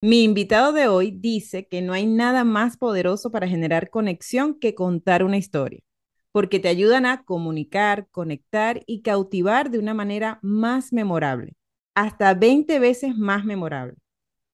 Mi invitado de hoy dice que no hay nada más poderoso para generar conexión que contar una historia, porque te ayudan a comunicar, conectar y cautivar de una manera más memorable, hasta 20 veces más memorable.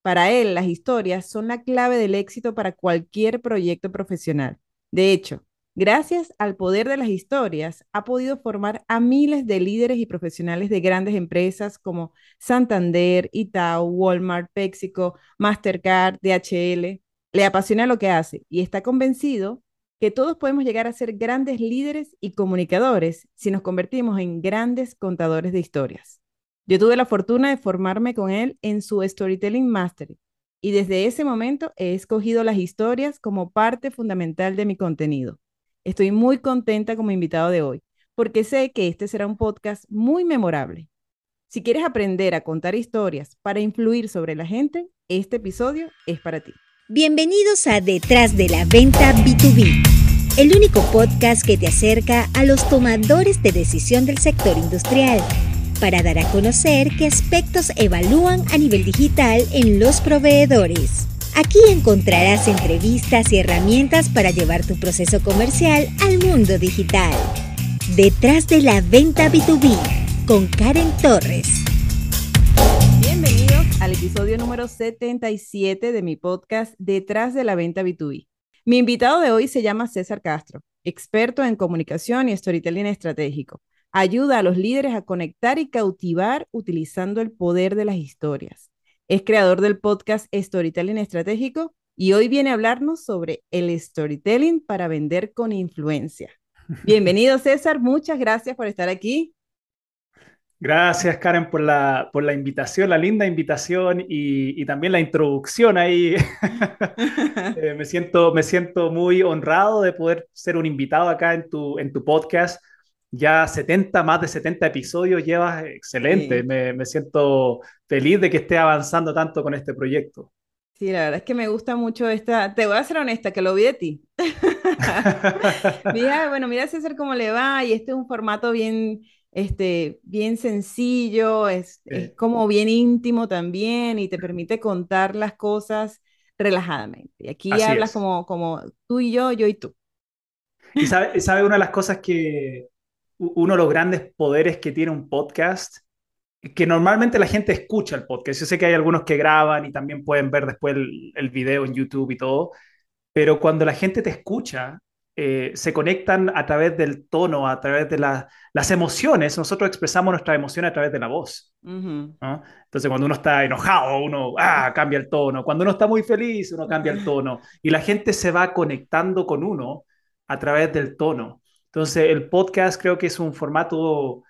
Para él, las historias son la clave del éxito para cualquier proyecto profesional. De hecho, Gracias al poder de las historias, ha podido formar a miles de líderes y profesionales de grandes empresas como Santander, Itaú, Walmart, PepsiCo, Mastercard, DHL. Le apasiona lo que hace y está convencido que todos podemos llegar a ser grandes líderes y comunicadores si nos convertimos en grandes contadores de historias. Yo tuve la fortuna de formarme con él en su Storytelling Mastery y desde ese momento he escogido las historias como parte fundamental de mi contenido. Estoy muy contenta como invitado de hoy, porque sé que este será un podcast muy memorable. Si quieres aprender a contar historias para influir sobre la gente, este episodio es para ti. Bienvenidos a Detrás de la Venta B2B, el único podcast que te acerca a los tomadores de decisión del sector industrial para dar a conocer qué aspectos evalúan a nivel digital en los proveedores. Aquí encontrarás entrevistas y herramientas para llevar tu proceso comercial al mundo digital. Detrás de la venta B2B con Karen Torres. Bienvenidos al episodio número 77 de mi podcast Detrás de la venta B2B. Mi invitado de hoy se llama César Castro, experto en comunicación y storytelling estratégico. Ayuda a los líderes a conectar y cautivar utilizando el poder de las historias. Es creador del podcast Storytelling Estratégico y hoy viene a hablarnos sobre el storytelling para vender con influencia. Bienvenido César, muchas gracias por estar aquí. Gracias Karen por la, por la invitación, la linda invitación y, también la introducción ahí. Eh, me, siento, me siento muy honrado de poder ser un invitado acá en tu, en tu podcast ya 70, más de 70 episodios llevas, excelente. Me, me, siento feliz de que esté avanzando tanto con este proyecto. Sí, la verdad es que me gusta mucho esta, te voy a ser honesta, que lo vi de ti. mira, bueno, mira César cómo le va y este es un formato bien, este, bien sencillo, es, es como bien íntimo también y te permite contar las cosas relajadamente. Y aquí hablas como, como tú y yo, yo y tú. Y sabe, sabe una de las cosas que, uno de los grandes poderes que tiene un podcast, que normalmente la gente escucha el podcast. Yo sé que hay algunos que graban y también pueden ver después el, video en YouTube y todo, pero cuando la gente te escucha, eh, se conectan a través del tono, a través de las emociones. Nosotros expresamos nuestra emoción a través de la voz. Entonces, cuando uno está enojado, uno ah, cambia el tono. Cuando uno está muy feliz, uno cambia el tono. Y la gente se va conectando con uno a través del tono. Entonces, el podcast creo que es un formato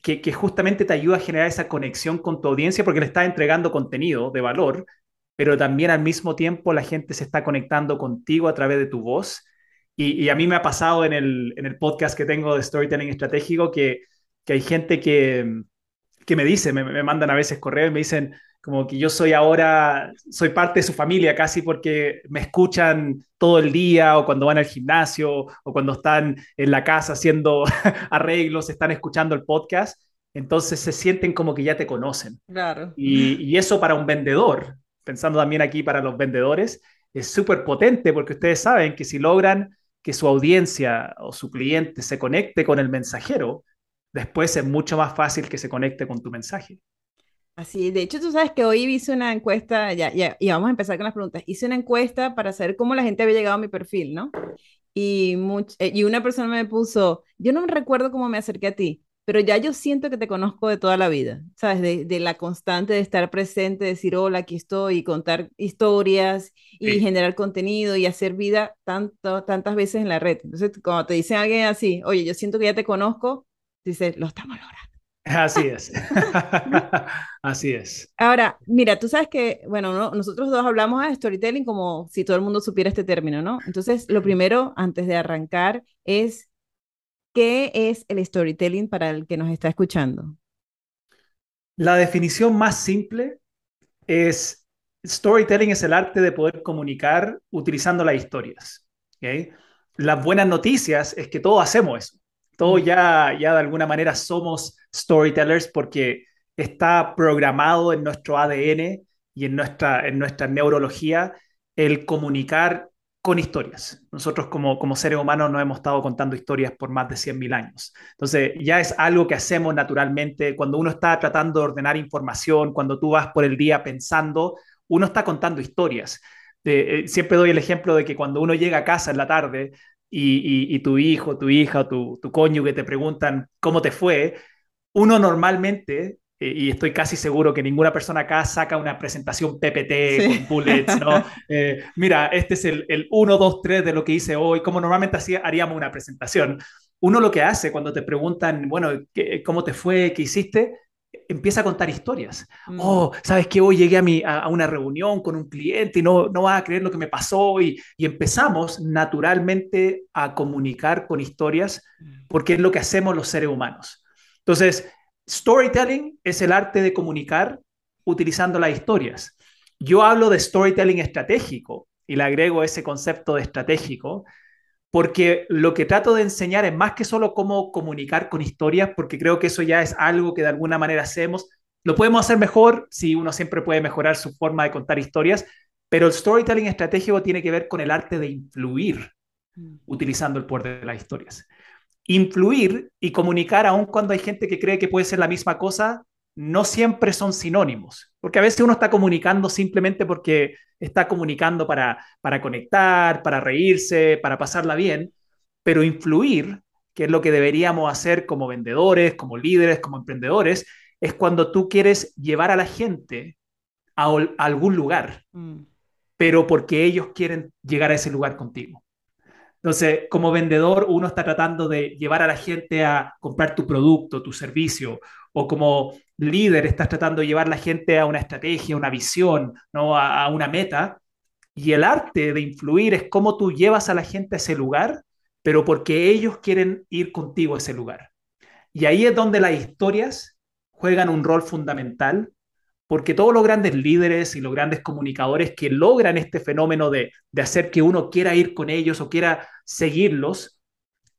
que, justamente te ayuda a generar esa conexión con tu audiencia porque le estás entregando contenido de valor, pero también al mismo tiempo la gente se está conectando contigo a través de tu voz. Y, a mí me ha pasado en el, en el podcast que tengo de Storytelling Estratégico que, que hay gente que, que me dice, me, me mandan a veces correos y me dicen, como que yo soy ahora, soy parte de su familia casi porque me escuchan todo el día o cuando van al gimnasio o cuando están en la casa haciendo arreglos, están escuchando el podcast, entonces se sienten como que ya te conocen. Claro. Y, y eso para un vendedor, pensando también aquí para los vendedores, es súper potente porque ustedes saben que si logran que su audiencia o su cliente se conecte con el mensajero, después es mucho más fácil que se conecte con tu mensaje. Así, de hecho, tú sabes que hoy hice una encuesta, ya, ya, y vamos a empezar con las preguntas. Hice una encuesta para saber cómo la gente había llegado a mi perfil, ¿no? Y, eh, y una persona me puso, yo no recuerdo cómo me acerqué a ti, pero ya yo siento que te conozco de toda la vida, ¿sabes? De, de la constante de estar presente, decir hola, aquí estoy, y contar historias y generar contenido y hacer vida tanto, tantas veces en la red. Entonces, cuando te dice alguien así, oye, yo siento que ya te conozco, dices, lo estamos logrando. Así es. Así es. Ahora, mira, tú sabes que, bueno, nosotros dos hablamos de storytelling como si todo el mundo supiera este término, ¿no? Entonces, lo primero, antes de arrancar, es, ¿qué es el storytelling para el que nos está escuchando? La definición más simple es, storytelling es el arte de poder comunicar utilizando las historias. ¿okay? Las buenas noticias es que todos hacemos eso. Todos ya, ya de alguna manera somos storytellers porque está programado en nuestro ADN y en nuestra, en nuestra neurología el comunicar con historias. Nosotros como, como seres humanos nos hemos estado contando historias por más de 100.000 años. Entonces, ya es algo que hacemos naturalmente. Cuando uno está tratando de ordenar información, cuando tú vas por el día pensando, uno está contando historias. Eh, siempre doy el ejemplo de que cuando uno llega a casa en la tarde y, tu hijo, tu hija o tu, tu cónyuge te preguntan cómo te fue, uno normalmente eh, y estoy casi seguro que ninguna persona acá saca una presentación PPT con bullets, ¿no? Eh, mira, este es el, el 1, 2, 3 de lo que hice hoy, como normalmente haríamos una presentación. Uno lo que hace cuando te preguntan, bueno, ¿cómo te fue? ¿Qué hiciste? Empieza a contar historias. Mm. Oh, ¿sabes qué? Hoy llegué a, mi, a, una reunión con un cliente y no, no vas a creer lo que me pasó. Y, y empezamos naturalmente a comunicar con historias mm. porque es lo que hacemos los seres humanos. Entonces, Storytelling es el arte de comunicar utilizando las historias. Yo hablo de storytelling estratégico y le agrego ese concepto de estratégico porque lo que trato de enseñar es más que solo cómo comunicar con historias, porque creo que eso ya es algo que de alguna manera hacemos. Lo podemos hacer mejor si uno siempre puede mejorar su forma de contar historias, pero el storytelling estratégico tiene que ver con el arte de influir mm. utilizando el poder de las historias influir y comunicar, aun cuando hay gente que cree que puede ser la misma cosa, no siempre son sinónimos, porque a veces uno está comunicando simplemente porque está comunicando para, para conectar, para reírse, para pasarla bien, pero influir, que es lo que deberíamos hacer como vendedores, como líderes, como emprendedores, es cuando tú quieres llevar a la gente a, algún lugar, mm. pero porque ellos quieren llegar a ese lugar contigo. Entonces, como vendedor, uno está tratando de llevar a la gente a comprar tu producto, tu servicio, o como líder estás tratando de llevar a la gente a una estrategia, una visión, ¿no? a, una meta. Y el arte de influir es cómo tú llevas a la gente a ese lugar, pero porque ellos quieren ir contigo a ese lugar. Y ahí es donde las historias juegan un rol fundamental porque todos los grandes líderes y los grandes comunicadores que logran este fenómeno de, hacer que uno quiera ir con ellos o quiera seguirlos,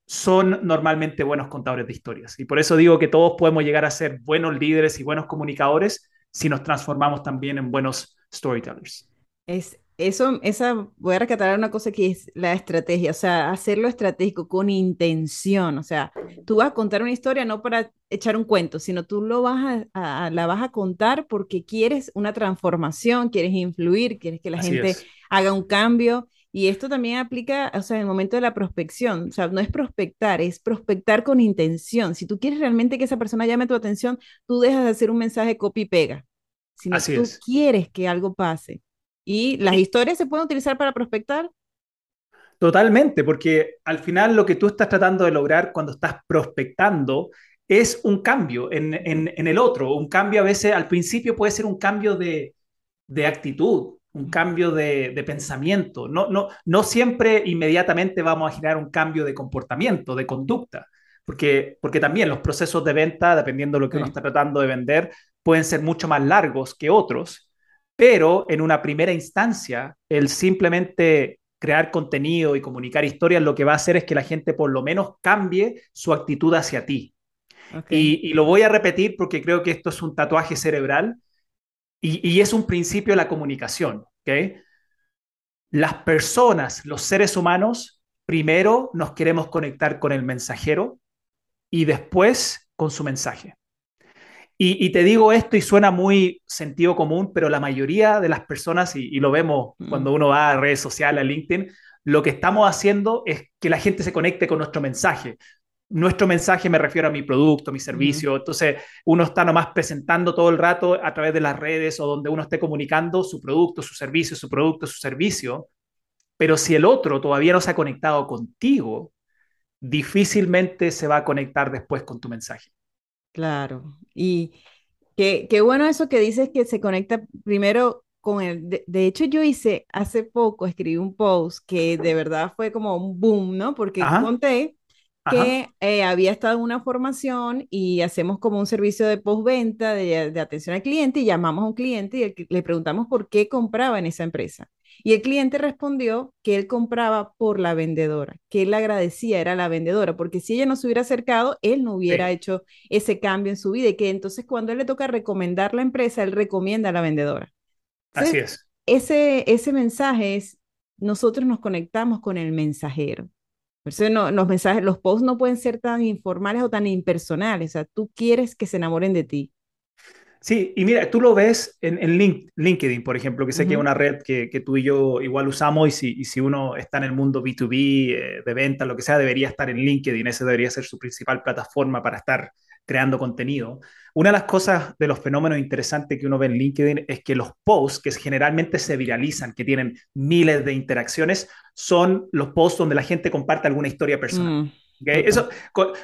son normalmente buenos contadores de historias. Y por eso digo que todos podemos llegar a ser buenos líderes y buenos comunicadores si nos transformamos también en buenos storytellers. Es eso, esa, voy a rescatar una cosa que es la estrategia, o sea, hacerlo estratégico con intención, o sea, tú vas a contar una historia no para echar un cuento, sino tú lo vas a, la vas a contar porque quieres una transformación, quieres influir, quieres que la gente haga un cambio. Y esto también aplica, o sea, en el momento de la prospección, o sea, no es prospectar, es prospectar con intención. Si tú quieres realmente que esa persona llame tu atención, tú dejas de hacer un mensaje copy y pega, sino tú quieres que algo pase. ¿Y las historias se pueden utilizar para prospectar? Totalmente, porque al final lo que tú estás tratando de lograr cuando estás prospectando es un cambio en, el otro. Un cambio a veces, al principio puede ser un cambio de, actitud, un cambio de, pensamiento. No, no, no siempre inmediatamente vamos a generar un cambio de comportamiento, de conducta, porque, porque también los procesos de venta, dependiendo de lo que uno está tratando de vender, pueden ser mucho más largos que otros pero en una primera instancia, el simplemente crear contenido y comunicar historias lo que va a hacer es que la gente por lo menos cambie su actitud hacia ti. Y, lo voy a repetir porque creo que esto es un tatuaje cerebral y, es un principio de la comunicación. Las personas, los seres humanos, primero nos queremos conectar con el mensajero y después con su mensaje. Y, te digo esto y suena muy sentido común, pero la mayoría de las personas, y, lo vemos mm. cuando uno va a redes sociales, a LinkedIn, lo que estamos haciendo es que la gente se conecte con nuestro mensaje. Nuestro mensaje me refiero a mi producto, mi servicio. Entonces, uno está nomás presentando todo el rato a través de las redes o donde uno esté comunicando su producto, su servicio, su producto, su servicio. Pero si el otro todavía no se ha conectado contigo, difícilmente se va a conectar después con tu mensaje. Claro, y qué, qué bueno eso que dices que se conecta primero con el, de, hecho yo hice hace poco, escribí un post que de verdad fue como un boom, ¿no? Porque conté que eh, había estado en una formación y hacemos como un servicio de postventa, de, de atención al cliente, y llamamos a un cliente y le preguntamos por qué compraba en esa empresa. Y el cliente respondió que él compraba por la vendedora, que él agradecía era la vendedora, porque si ella no se hubiera acercado, él no hubiera hecho ese cambio en su vida y que entonces cuando él le toca recomendar la empresa, él recomienda a la vendedora. Así es. Ese, ese mensaje es, nosotros nos conectamos con el mensajero. Por eso no, los mensajes, los posts no pueden ser tan informales o tan impersonales. O sea, tú quieres que se enamoren de ti. Sí, y mira, tú lo ves en, en LinkedIn, por ejemplo, que sé que es una red que, que, tú y yo igual usamos y si, y si uno está en el mundo B2B, eh, de venta, lo que sea, debería estar en LinkedIn. Ese debería ser su principal plataforma para estar creando contenido. Una de las cosas de los fenómenos interesantes que uno ve en LinkedIn es que los posts que generalmente se viralizan, que tienen miles de interacciones, son los posts donde la gente comparte alguna historia personal. Mm. Eso,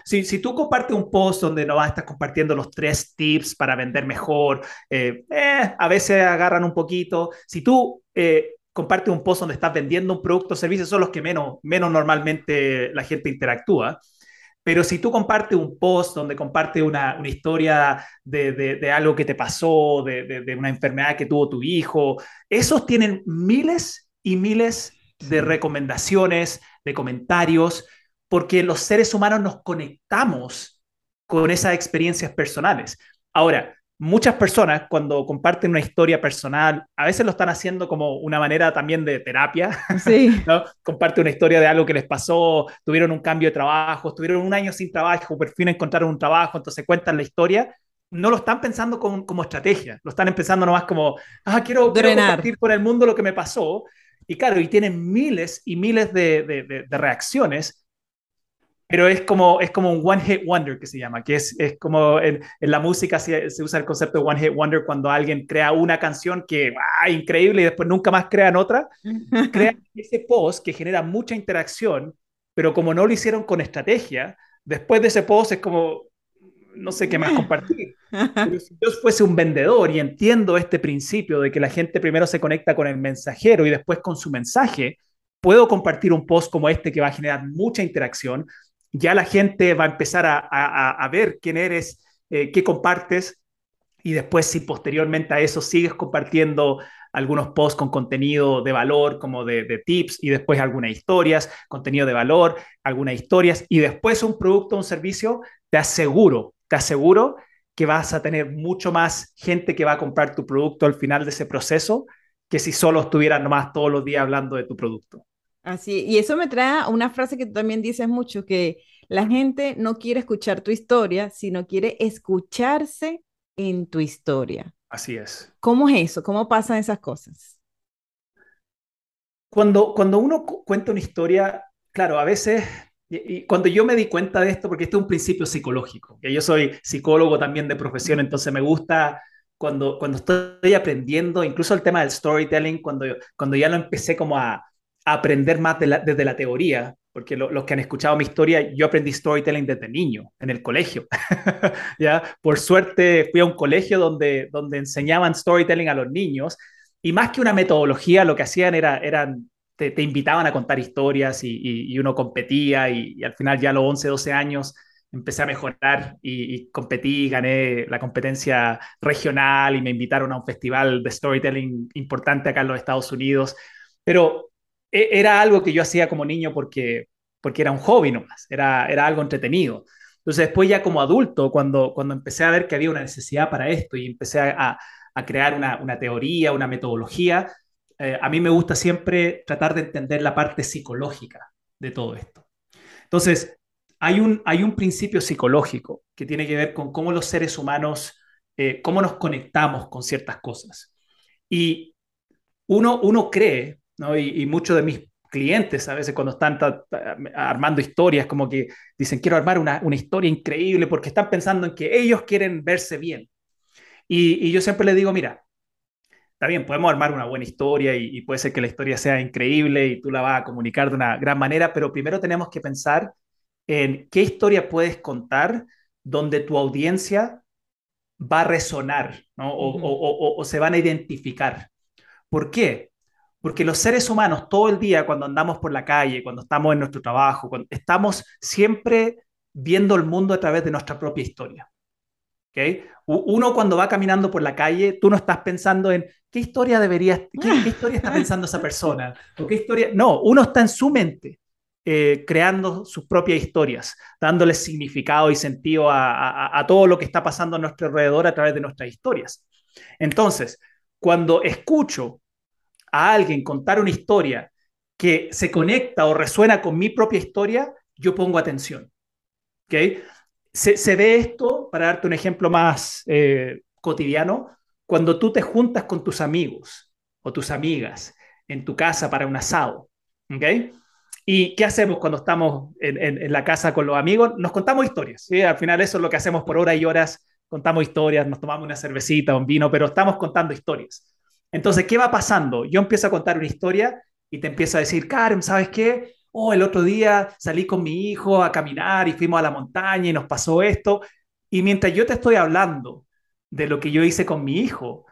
si, si, tú compartes un post donde no vas a estar compartiendo los tres tips para vender mejor, eh, eh, a veces agarran un poquito. Si tú eh, compartes un post donde estás vendiendo un producto o servicio, son los que menos, menos normalmente la gente interactúa. Pero si tú compartes un post donde compartes una, una historia de, de, de, algo que te pasó, de, de, una enfermedad que tuvo tu hijo, esos tienen miles y miles de recomendaciones, de comentarios, porque los seres humanos nos conectamos con esas experiencias personales. Ahora, muchas personas cuando comparten una historia personal, a veces lo están haciendo como una manera también de terapia. Sí. ¿no? Comparte una historia de algo que les pasó, tuvieron un cambio de trabajo, estuvieron un año sin trabajo, por fin encontraron un trabajo, entonces cuentan la historia. No lo están pensando como, como estrategia, lo están empezando nomás como, ah, quiero, quiero compartir con el mundo lo que me pasó. Y claro, y tienen miles y miles de, de, de, de reacciones pero es como, es como un one hit wonder que se llama, que es, es como en, en, la música se, se, usa el concepto de one hit wonder cuando alguien crea una canción que, ah, increíble, y después nunca más crean otra, crean ese post que genera mucha interacción, pero como no lo hicieron con estrategia, después de ese post es como, no sé qué más compartir. Pero si yo fuese un vendedor y entiendo este principio de que la gente primero se conecta con el mensajero y después con su mensaje, puedo compartir un post como este que va a generar mucha interacción, ya la gente va a empezar a, ver quién eres, eh, qué compartes, y después si posteriormente a eso sigues compartiendo algunos posts con contenido de valor, como de, tips, y después algunas historias, contenido de valor, algunas historias, y después un producto un servicio, te aseguro, te aseguro que vas a tener mucho más gente que va a comprar tu producto al final de ese proceso que si solo estuvieran nomás todos los días hablando de tu producto. Así, y eso me trae una frase que tú también dices mucho, que la gente no quiere escuchar tu historia, sino quiere escucharse en tu historia. Así es. ¿Cómo es eso? ¿Cómo pasan esas cosas? Cuando, cuando uno cuenta una historia, claro, a veces, y, cuando yo me di cuenta de esto, porque este es un principio psicológico, que yo soy psicólogo también de profesión, entonces me gusta cuando, cuando estoy aprendiendo, incluso el tema del storytelling, cuando, cuando ya lo empecé como a, aprender más desde la teoría, porque los que han escuchado mi historia, yo aprendí storytelling desde niño, en el colegio. ¿ya? Por suerte fui a un colegio donde, donde enseñaban storytelling a los niños y más que una metodología, lo que hacían era, eran, te, invitaban a contar historias y, y, uno competía y, al final ya a los 11, 12 años empecé a mejorar y, y, competí, gané la competencia regional y me invitaron a un festival de storytelling importante acá en los Estados Unidos. Pero era algo que yo hacía como niño porque, porque era un hobby nomás, era, era algo entretenido. Entonces después ya como adulto, cuando, cuando empecé a ver que había una necesidad para esto y empecé a, a crear una, una, teoría, una metodología, eh, a mí me gusta siempre tratar de entender la parte psicológica de todo esto. Entonces, hay un, hay un principio psicológico que tiene que ver con cómo los seres humanos, eh, cómo nos conectamos con ciertas cosas. Y uno, uno cree, y, muchos de mis clientes a veces cuando están armando historias, como que dicen, quiero armar una, una, historia increíble porque están pensando en que ellos quieren verse bien. Y, y yo siempre les digo, mira, está bien, podemos armar una buena historia y, y, puede ser que la historia sea increíble y tú la vas a comunicar de una gran manera, pero primero tenemos que pensar en qué historia puedes contar donde tu audiencia va a resonar ¿no? o, o, o, o se van a identificar. ¿Por qué? Porque los seres humanos todo el día, cuando andamos por la calle, cuando estamos en nuestro trabajo, cuando, estamos siempre viendo el mundo a través de nuestra propia historia. ¿Okay? Uno cuando va caminando por la calle, tú no estás pensando en qué historia debería, qué, historia está pensando esa persona, qué historia. No, uno está en su mente eh, creando sus propias historias, dándole significado y sentido a, a todo lo que está pasando a nuestro alrededor a través de nuestras historias. Entonces, cuando escucho a alguien contar una historia que se conecta o resuena con mi propia historia, yo pongo atención. ¿Okay? Se, ve esto, para darte un ejemplo más eh, cotidiano, cuando tú te juntas con tus amigos o tus amigas en tu casa para un asado. ¿okay? ¿Y qué hacemos cuando estamos en, la casa con los amigos? Nos contamos historias. ¿sí? Al final eso es lo que hacemos por horas y horas. Contamos historias, nos tomamos una cervecita, un vino, pero estamos contando historias. Entonces, ¿qué va pasando? Yo empiezo a contar una historia y te empiezo a decir, Karen, ¿sabes qué? Oh, el otro día salí con mi hijo a caminar y fuimos a la montaña y nos pasó esto. Y mientras yo te estoy hablando de lo que yo hice con mi hijo,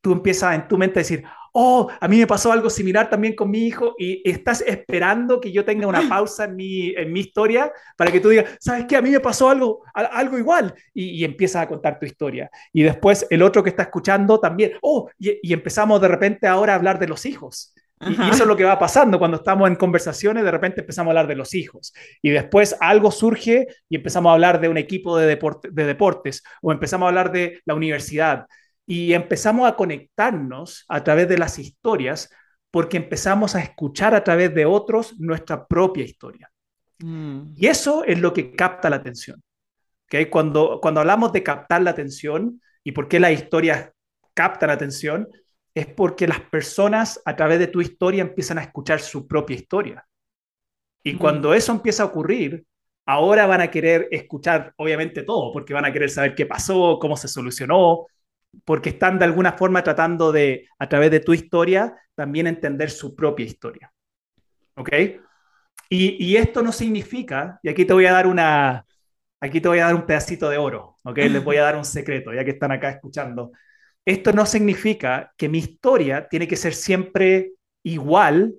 tú empiezas en tu mente a decir, oh, a mí me pasó algo similar también con mi hijo y estás esperando que yo tenga una pausa en mi, en mi historia para que tú digas, ¿sabes qué? A mí me pasó algo, algo igual y, y empiezas a contar tu historia. Y después el otro que está escuchando también, oh, y, y empezamos de repente ahora a hablar de los hijos. Y, eso es lo que va pasando cuando estamos en conversaciones, de repente empezamos a hablar de los hijos y después algo surge y empezamos a hablar de un equipo de, de deportes o empezamos a hablar de la universidad y empezamos a conectarnos a través de las historias porque empezamos a escuchar a través de otros nuestra propia historia. Mm. Y eso es lo que capta la atención. ¿okay? Cuando, cuando hablamos de captar la atención y por qué las historias captan la atención, es porque las personas a través de tu historia empiezan a escuchar su propia historia. Y mm. cuando eso empieza a ocurrir, ahora van a querer escuchar, obviamente, todo, porque van a querer saber qué pasó, cómo se solucionó, porque están de alguna forma tratando de, a través de tu historia, también entender su propia historia. ¿Ok? Y, esto no significa, y aquí te voy a dar una, aquí te voy a dar un pedacito de oro, ¿ok? Les voy a dar un secreto, ya que están acá escuchando. Esto no significa que mi historia tiene que ser siempre igual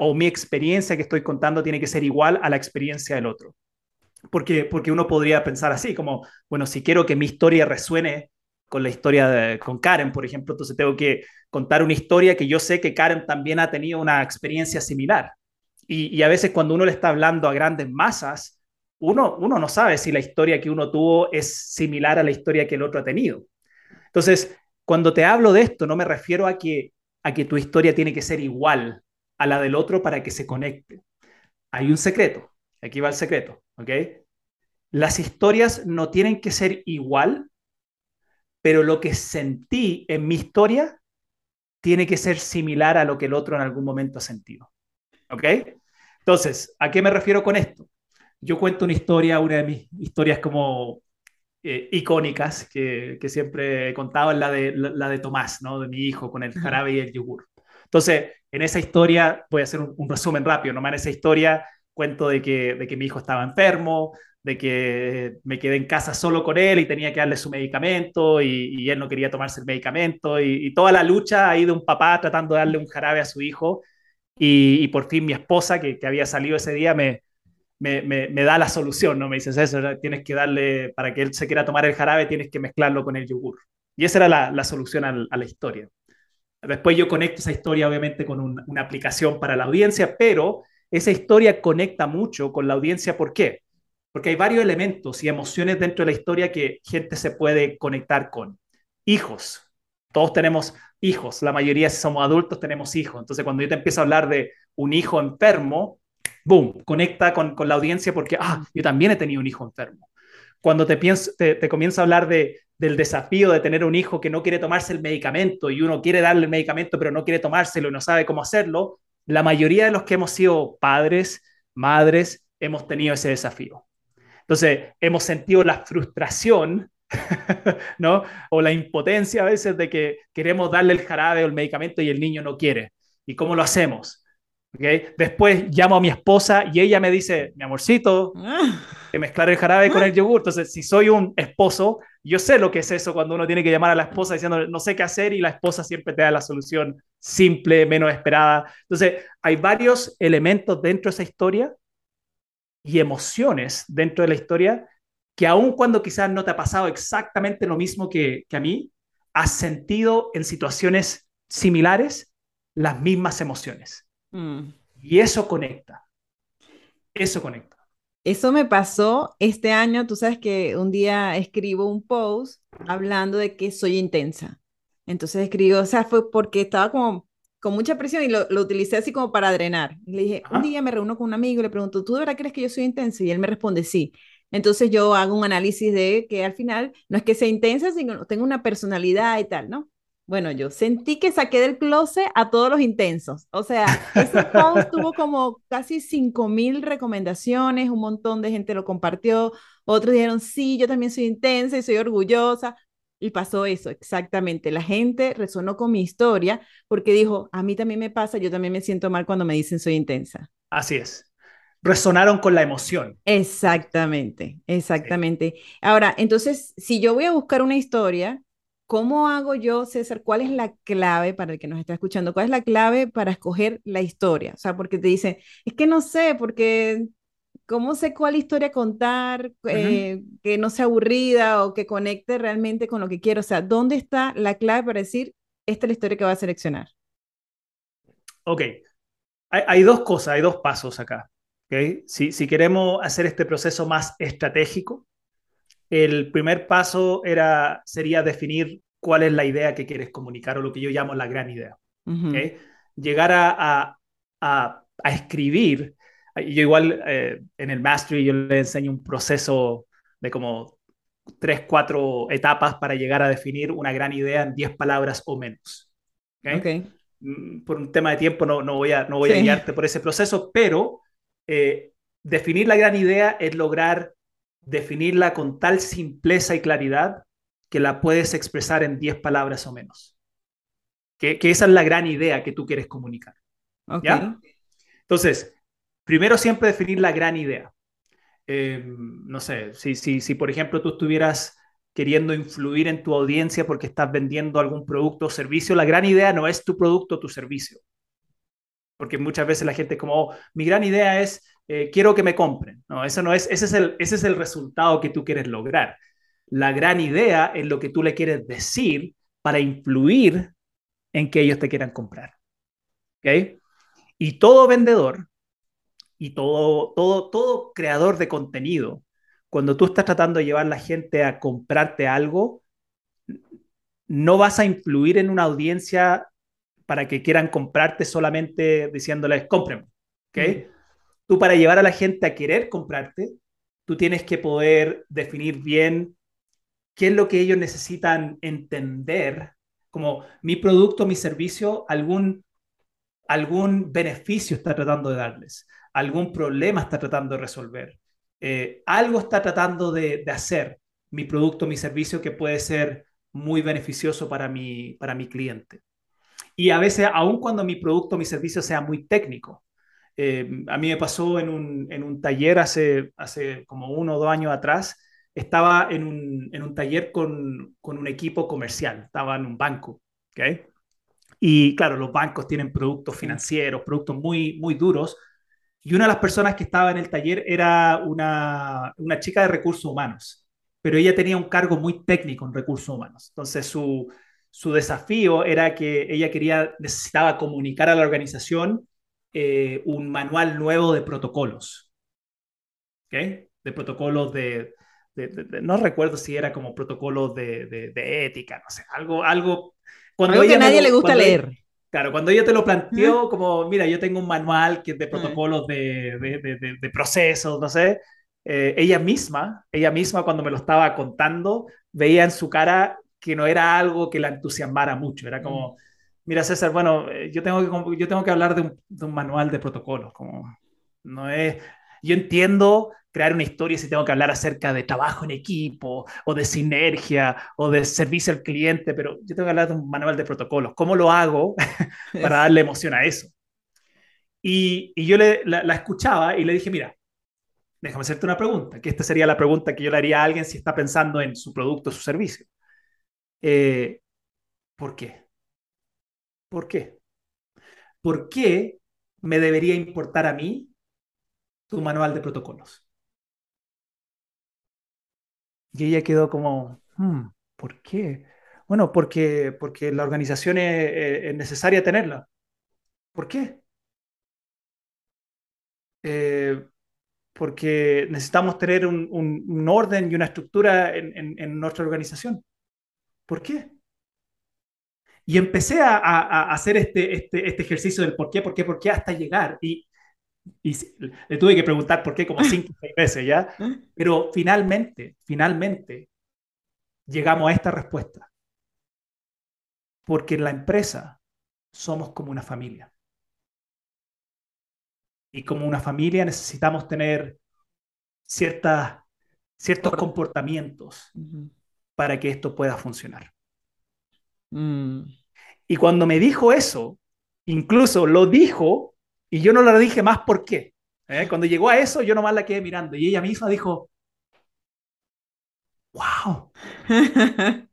o mi experiencia que estoy contando tiene que ser igual a la experiencia del otro. Porque, porque uno podría pensar así, como, bueno, si quiero que mi historia resuene con la historia de, con Karen, por ejemplo, entonces tengo que contar una historia que yo sé que Karen también ha tenido una experiencia similar. Y, a veces cuando uno le está hablando a grandes masas, uno, uno no sabe si la historia que uno tuvo es similar a la historia que el otro ha tenido. Entonces, cuando te hablo de esto, no me refiero a que, a que tu historia tiene que ser igual a la del otro para que se conecte. Hay un secreto. Aquí va el secreto, ¿ok? Las historias no tienen que ser igual pero lo que sentí en mi historia tiene que ser similar a lo que el otro en algún momento ha sentido. ¿Ok? Entonces, ¿a qué me refiero con esto? Yo cuento una historia, una de mis historias como eh, icónicas que, que, siempre he contado, es la de, la, de Tomás, ¿no? De mi hijo con el jarabe y el yogur. Entonces, en esa historia, voy a hacer un, un resumen rápido, nomás en esa historia cuento de que, de que mi hijo estaba enfermo, de que me quedé en casa solo con él y tenía que darle su medicamento y, él no quería tomarse el medicamento y, toda la lucha ahí de un papá tratando de darle un jarabe a su hijo y, por fin mi esposa que, había salido ese día me, me, me, da la solución, ¿no? Me dices eso, tienes que darle, para que él se quiera tomar el jarabe, tienes que mezclarlo con el yogur. Y esa era la, la solución a, a, la historia. Después yo conecto esa historia obviamente con una aplicación para la audiencia, pero esa historia conecta mucho con la audiencia. ¿Por qué? Porque hay varios elementos y emociones dentro de la historia que gente se puede conectar con. Hijos. Todos tenemos hijos. La mayoría, si somos adultos, tenemos hijos. Entonces, cuando yo te empiezo a hablar de un hijo enfermo, boom, conecta con, con la audiencia porque, ah, yo también he tenido un hijo enfermo. Cuando te, pienso, te, te comienzo a hablar de, del desafío de tener un hijo que no quiere tomarse el medicamento y uno quiere darle el medicamento pero no quiere tomárselo y no sabe cómo hacerlo, la mayoría de los que hemos sido padres, madres, hemos tenido ese desafío. Entonces, hemos sentido la frustración, ¿no? O la impotencia a veces de que queremos darle el jarabe o el medicamento y el niño no quiere. ¿Y cómo lo hacemos? ¿Okay? Después llamo a mi esposa y ella me dice, mi amorcito, ah. que mezclar el jarabe con el yogur. Entonces, si soy un esposo, yo sé lo que es eso cuando uno tiene que llamar a la esposa diciendo, no sé qué hacer y la esposa siempre te da la solución simple, menos esperada. Entonces, hay varios elementos dentro de esa historia y emociones dentro de la historia que aun cuando quizás no te ha pasado exactamente lo mismo que, a mí, has sentido en situaciones similares las mismas emociones. Mm. Y eso conecta. Eso conecta. Eso me pasó este año. Tú sabes que un día escribo un post hablando de que soy intensa. Entonces escribió, o sea, fue porque estaba como con mucha presión y lo, lo utilicé así como para drenar. le dije, un día me reúno con un amigo y le pregunto, ¿tú de verdad crees que yo soy intenso? Y él me responde, sí. Entonces yo hago un análisis de que al final no es que sea intensa, sino que tengo una personalidad y tal, ¿no? Bueno, yo sentí que saqué del closet a todos los intensos. O sea, ese post tuvo como casi 5.000 recomendaciones, un montón de gente lo compartió, otros dijeron, sí, yo también soy intensa y soy orgullosa. Y pasó eso, exactamente. La gente resonó con mi historia porque dijo, a mí también me pasa, yo también me siento mal cuando me dicen soy intensa. Así es. Resonaron con la emoción. Exactamente, exactamente. Ahora, entonces, si yo voy a buscar una historia, ¿cómo hago yo, César? ¿Cuál es la clave para el que nos está escuchando? ¿Cuál es la clave para escoger la historia? O sea, porque te dicen, es que no sé, porque ¿Cómo sé cuál historia contar, eh, que no sea aburrida o que conecte realmente con lo que quiero? O sea, ¿dónde está la clave para decir, esta es la historia que va a seleccionar? Ok, hay, dos cosas, hay dos pasos acá. ¿okay? Si, si queremos hacer este proceso más estratégico, el primer paso era, sería definir cuál es la idea que quieres comunicar o lo que yo llamo la gran idea. Llegar a, a, a, a escribir yo igual eh, en el Mastery yo le enseño un proceso de como tres, cuatro etapas para llegar a definir una gran idea en diez palabras o menos. ¿okay? Mm, por un tema de tiempo no, no voy, a, no voy a guiarte por ese proceso, pero eh, definir la gran idea es lograr definirla con tal simpleza y claridad que la puedes expresar en diez palabras o menos. Que, que, esa es la gran idea que tú quieres comunicar. Okay. ¿Ya? Entonces, primero siempre definir la gran idea. Eh, no sé, si, si, si por ejemplo tú estuvieras queriendo influir en tu audiencia porque estás vendiendo algún producto o servicio, la gran idea no es tu producto o tu servicio. Porque muchas veces la gente como, oh, mi gran idea es, eh, quiero que me compren. No, eso no es, ese es, el, ese es el resultado que tú quieres lograr. La gran idea es lo que tú le quieres decir para influir en que ellos te quieran comprar. ¿Ok? Y todo vendedor y todo, todo, todo creador de contenido, cuando tú estás tratando de llevar a la gente a comprarte algo, no vas a influir en una audiencia para que quieran comprarte solamente diciéndoles, compren. ¿ok? Tú para llevar a la gente a querer comprarte, tú tienes que poder definir bien qué es lo que ellos necesitan entender, como mi producto, mi servicio, algún, algún beneficio está tratando de darles algún problema está tratando de resolver, eh, algo está tratando de, hacer mi producto, mi servicio que puede ser muy beneficioso para mi, para mi cliente. Y a veces, aun cuando mi producto, mi servicio sea muy técnico, eh, a mí me pasó en un, taller hace, hace como uno o dos años atrás, estaba en un, taller con, un equipo comercial, estaba en un banco, ¿okay? Y claro, los bancos tienen productos financieros, productos muy, muy duros, y una de las personas que estaba en el taller era una, una chica de recursos humanos, pero ella tenía un cargo muy técnico en recursos humanos. Entonces su, su desafío era que ella quería, necesitaba comunicar a la organización eh, un manual nuevo de protocolos. ¿Ok? De protocolos de, no recuerdo si era como protocolos de, de, ética, no sé, algo, algo. Cuando algo que a nadie le gusta leer. Claro, cuando ella te lo planteó, como, mira, yo tengo un manual que es de protocolos de, de, de, procesos, no sé, eh, ella misma, ella misma cuando me lo estaba contando, veía en su cara que no era algo que la entusiasmara mucho, era como, mira César, bueno, eh, yo tengo que, yo tengo que hablar de un, de un manual de protocolos, como, no es, yo entiendo crear una historia si tengo que hablar acerca de trabajo en equipo o de sinergia o de servicio al cliente, pero yo tengo que hablar de un manual de protocolos. ¿Cómo lo hago para darle emoción a eso? Y, y yo le, la, escuchaba y le dije, mira, déjame hacerte una pregunta, que esta sería la pregunta que yo le haría a alguien si está pensando en su producto o su servicio. Eh, ¿Por qué? ¿Por qué? ¿Por qué me debería importar a mí tu manual de protocolos? Y ella quedó como, hmm, ¿por qué? Bueno, porque, porque la organización es, necesaria tenerla. ¿Por qué? Eh, porque necesitamos tener un, un, orden y una estructura en, en, nuestra organización. ¿Por qué? Y empecé a, a, hacer este, este, este, ejercicio del por qué, por qué, por qué, hasta llegar. Y, y le tuve que preguntar por qué como cinco o seis veces, ¿ya? Pero finalmente, finalmente, llegamos a esta respuesta. Porque en la empresa somos como una familia. Y como una familia necesitamos tener ciertas, ciertos comportamientos para que esto pueda funcionar. Mm. Y cuando me dijo eso, incluso lo dijo y yo no lo dije más por qué. ¿eh? Cuando llegó a eso, yo nomás la quedé mirando y ella misma dijo, wow.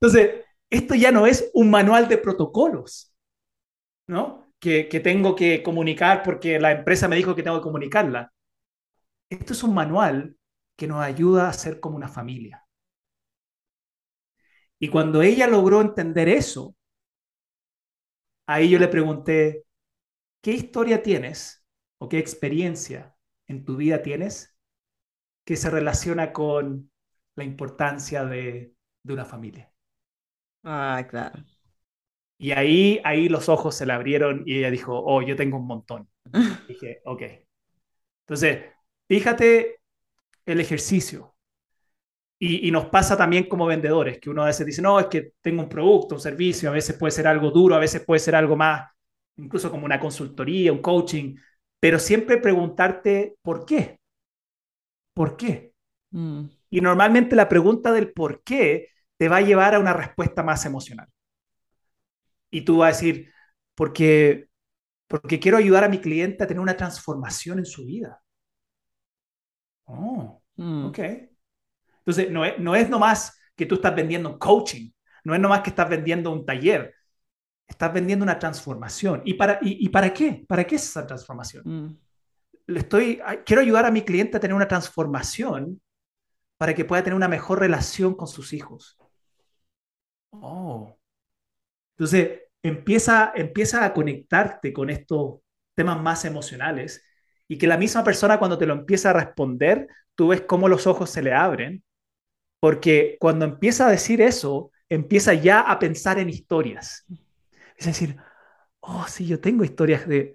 Entonces, esto ya no es un manual de protocolos, ¿no? Que, que, tengo que comunicar porque la empresa me dijo que tengo que comunicarla. Esto es un manual que nos ayuda a ser como una familia. Y cuando ella logró entender eso, ahí yo le pregunté, ¿qué historia tienes o qué experiencia en tu vida tienes que se relaciona con la importancia de, una familia? Ah, claro. Y ahí, ahí los ojos se le abrieron y ella dijo, oh, yo tengo un montón. dije, ok. Entonces, fíjate el ejercicio. Y, nos pasa también como vendedores, que uno a veces dice, no, es que tengo un producto, un servicio, a veces puede ser algo duro, a veces puede ser algo más, incluso como una consultoría, un coaching, pero siempre preguntarte por qué. ¿Por qué? Mm. Y normalmente la pregunta del por qué te va a llevar a una respuesta más emocional. Y tú vas a decir, porque, porque quiero ayudar a mi cliente a tener una transformación en su vida. Oh, mm. ok. Entonces, no es, no es nomás que tú estás vendiendo un coaching, no es nomás que estás vendiendo un taller, estás vendiendo una transformación. ¿Y para, y, para qué? ¿Para qué es esa transformación? Mm. Le estoy, quiero ayudar a mi cliente a tener una transformación para que pueda tener una mejor relación con sus hijos. Oh. Entonces, empieza, empieza a conectarte con estos temas más emocionales y que la misma persona cuando te lo empieza a responder, tú ves cómo los ojos se le abren porque cuando empieza a decir eso, empieza ya a pensar en historias. Es decir, oh, sí, yo tengo historias de,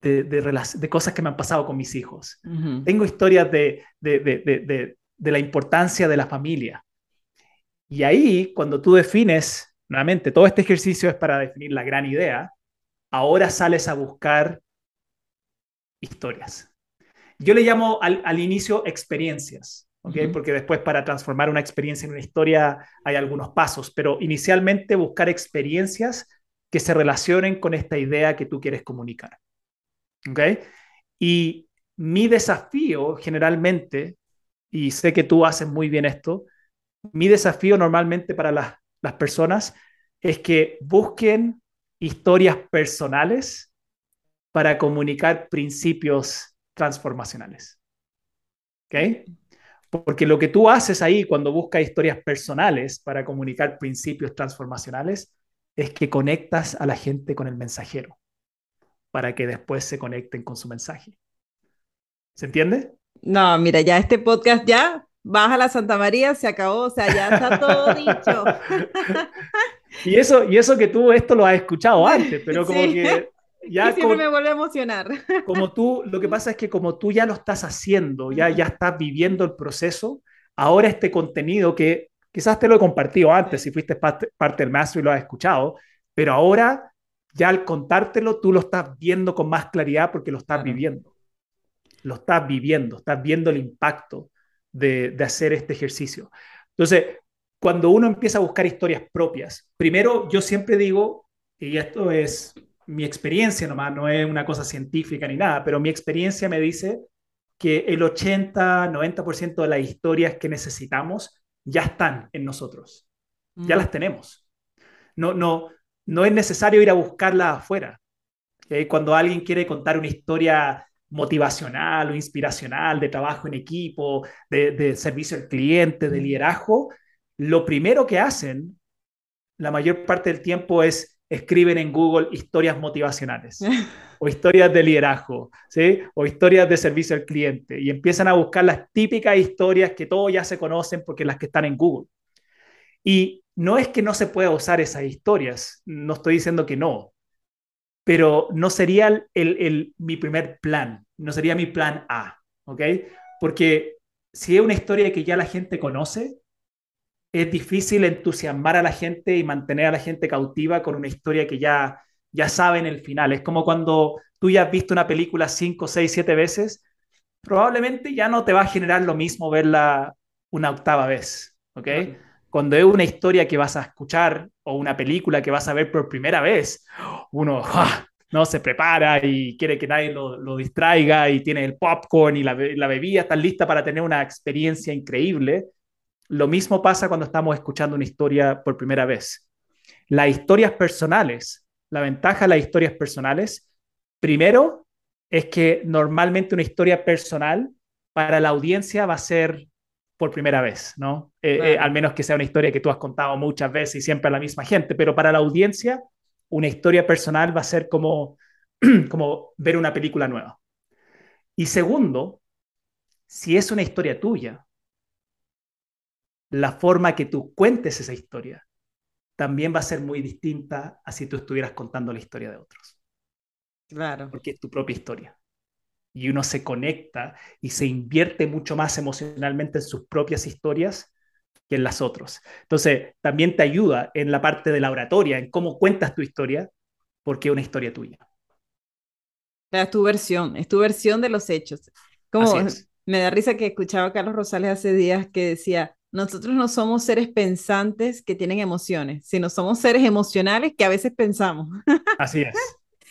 de, de, cosas que me han pasado con mis hijos. Tengo historias de, de, la importancia de la familia. Y ahí, cuando tú defines, nuevamente, todo este ejercicio es para definir la gran idea, ahora sales a buscar historias. Yo le llamo al, al inicio experiencias. Porque después para transformar una experiencia en una historia hay algunos pasos, pero inicialmente buscar experiencias que se relacionen con esta idea que tú quieres comunicar. ¿Okay? Y mi desafío generalmente, y sé que tú haces muy bien esto, mi desafío normalmente para las, las personas es que busquen historias personales para comunicar principios transformacionales. ¿Ok? Porque lo que tú haces ahí cuando buscas historias personales para comunicar principios transformacionales es que conectas a la gente con el mensajero para que después se conecten con su mensaje. ¿Se entiende? No, mira, ya este podcast ya baja la Santa María, se acabó, o sea, ya está todo dicho. y eso, y eso que tú esto lo has escuchado antes, pero como que ya siempre me vuelve a emocionar. Como tú, lo que pasa es que como tú ya lo estás haciendo, ya, ya estás viviendo el proceso, ahora este contenido que quizás te lo he compartido antes, si fuiste parte, del maestro y lo has escuchado, pero ahora ya al contártelo, tú lo estás viendo con más claridad porque lo estás viviendo. Lo estás viviendo, estás viendo el impacto de, de hacer este ejercicio. Entonces, cuando uno empieza a buscar historias propias, primero yo siempre digo, y esto es mi experiencia nomás, no es una cosa científica ni nada, pero mi experiencia me dice que el 80-90% de las historias que necesitamos ya están en nosotros, ya las tenemos. No, no, no es necesario ir a buscarlas afuera. Cuando alguien quiere contar una historia motivacional o inspiracional de trabajo en equipo, de, de servicio al cliente, de liderazgo, lo primero que hacen la mayor parte del tiempo es escriben en Google historias motivacionales o historias de liderazgo, ¿sí? O historias de servicio al cliente y empiezan a buscar las típicas historias que todos ya se conocen porque las que están en Google. Y no es que no se pueda usar esas historias, no estoy diciendo que no, pero no sería el, el, mi primer plan, no sería mi plan A, ¿ok? Porque si es una historia que ya la gente conoce, es difícil entusiasmar a la gente y mantener a la gente cautiva con una historia que ya, ya saben el final. Es como cuando tú ya has visto una película cinco, seis, siete veces, probablemente ya no te va a generar lo mismo verla una octava vez, ¿ok? Cuando es una historia que vas a escuchar o una película que vas a ver por primera vez, uno no se prepara y quiere que nadie lo, distraiga y tiene el popcorn y la, la bebida, está lista para tener una experiencia increíble lo mismo pasa cuando estamos escuchando una historia por primera vez. Las historias personales, la ventaja de las historias personales, primero es que normalmente una historia personal para la audiencia va a ser por primera vez, ¿no? Eh, eh, al menos que sea una historia que tú has contado muchas veces y siempre a la misma gente, pero para la audiencia una historia personal va a ser como, como ver una película nueva. Y segundo, si es una historia tuya, la forma que tú cuentes esa historia también va a ser muy distinta a si tú estuvieras contando la historia de otros. Claro. Porque es tu propia historia. Y uno se conecta y se invierte mucho más emocionalmente en sus propias historias que en las otras. Entonces, también te ayuda en la parte de la oratoria, en cómo cuentas tu historia, porque es una historia tuya. Es tu versión, es tu versión de los hechos. Como me da risa que escuchaba a Carlos Rosales hace días que decía, nosotros no somos seres pensantes que tienen emociones, sino somos seres emocionales que a veces pensamos. Así es.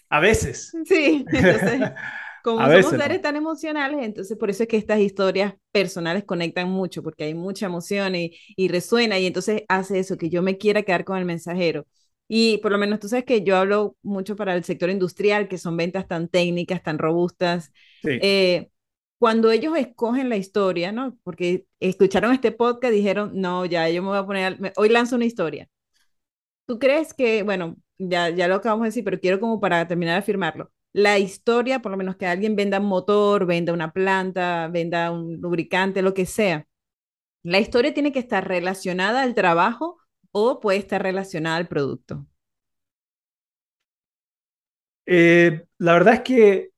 A veces. Sí, entonces, como somos seres tan emocionales, entonces por eso es que estas historias personales conectan mucho, porque hay mucha emoción y, y resuena, y entonces hace eso, que yo me quiera quedar con el mensajero. Y por lo menos tú sabes que yo hablo mucho para el sector industrial, que son ventas tan técnicas, tan robustas. Sí. Eh, cuando ellos escogen la historia, ¿no? Porque escucharon este podcast, dijeron, no, ya, yo me voy a poner, hoy lanzo una historia. ¿Tú crees que, bueno, ya, ya lo acabamos de decir, pero quiero como para terminar afirmarlo, la historia, por lo menos que alguien venda un motor, venda una planta, venda un lubricante, lo que sea, la historia tiene que estar relacionada al trabajo o puede estar relacionada al producto? Eh, la verdad es que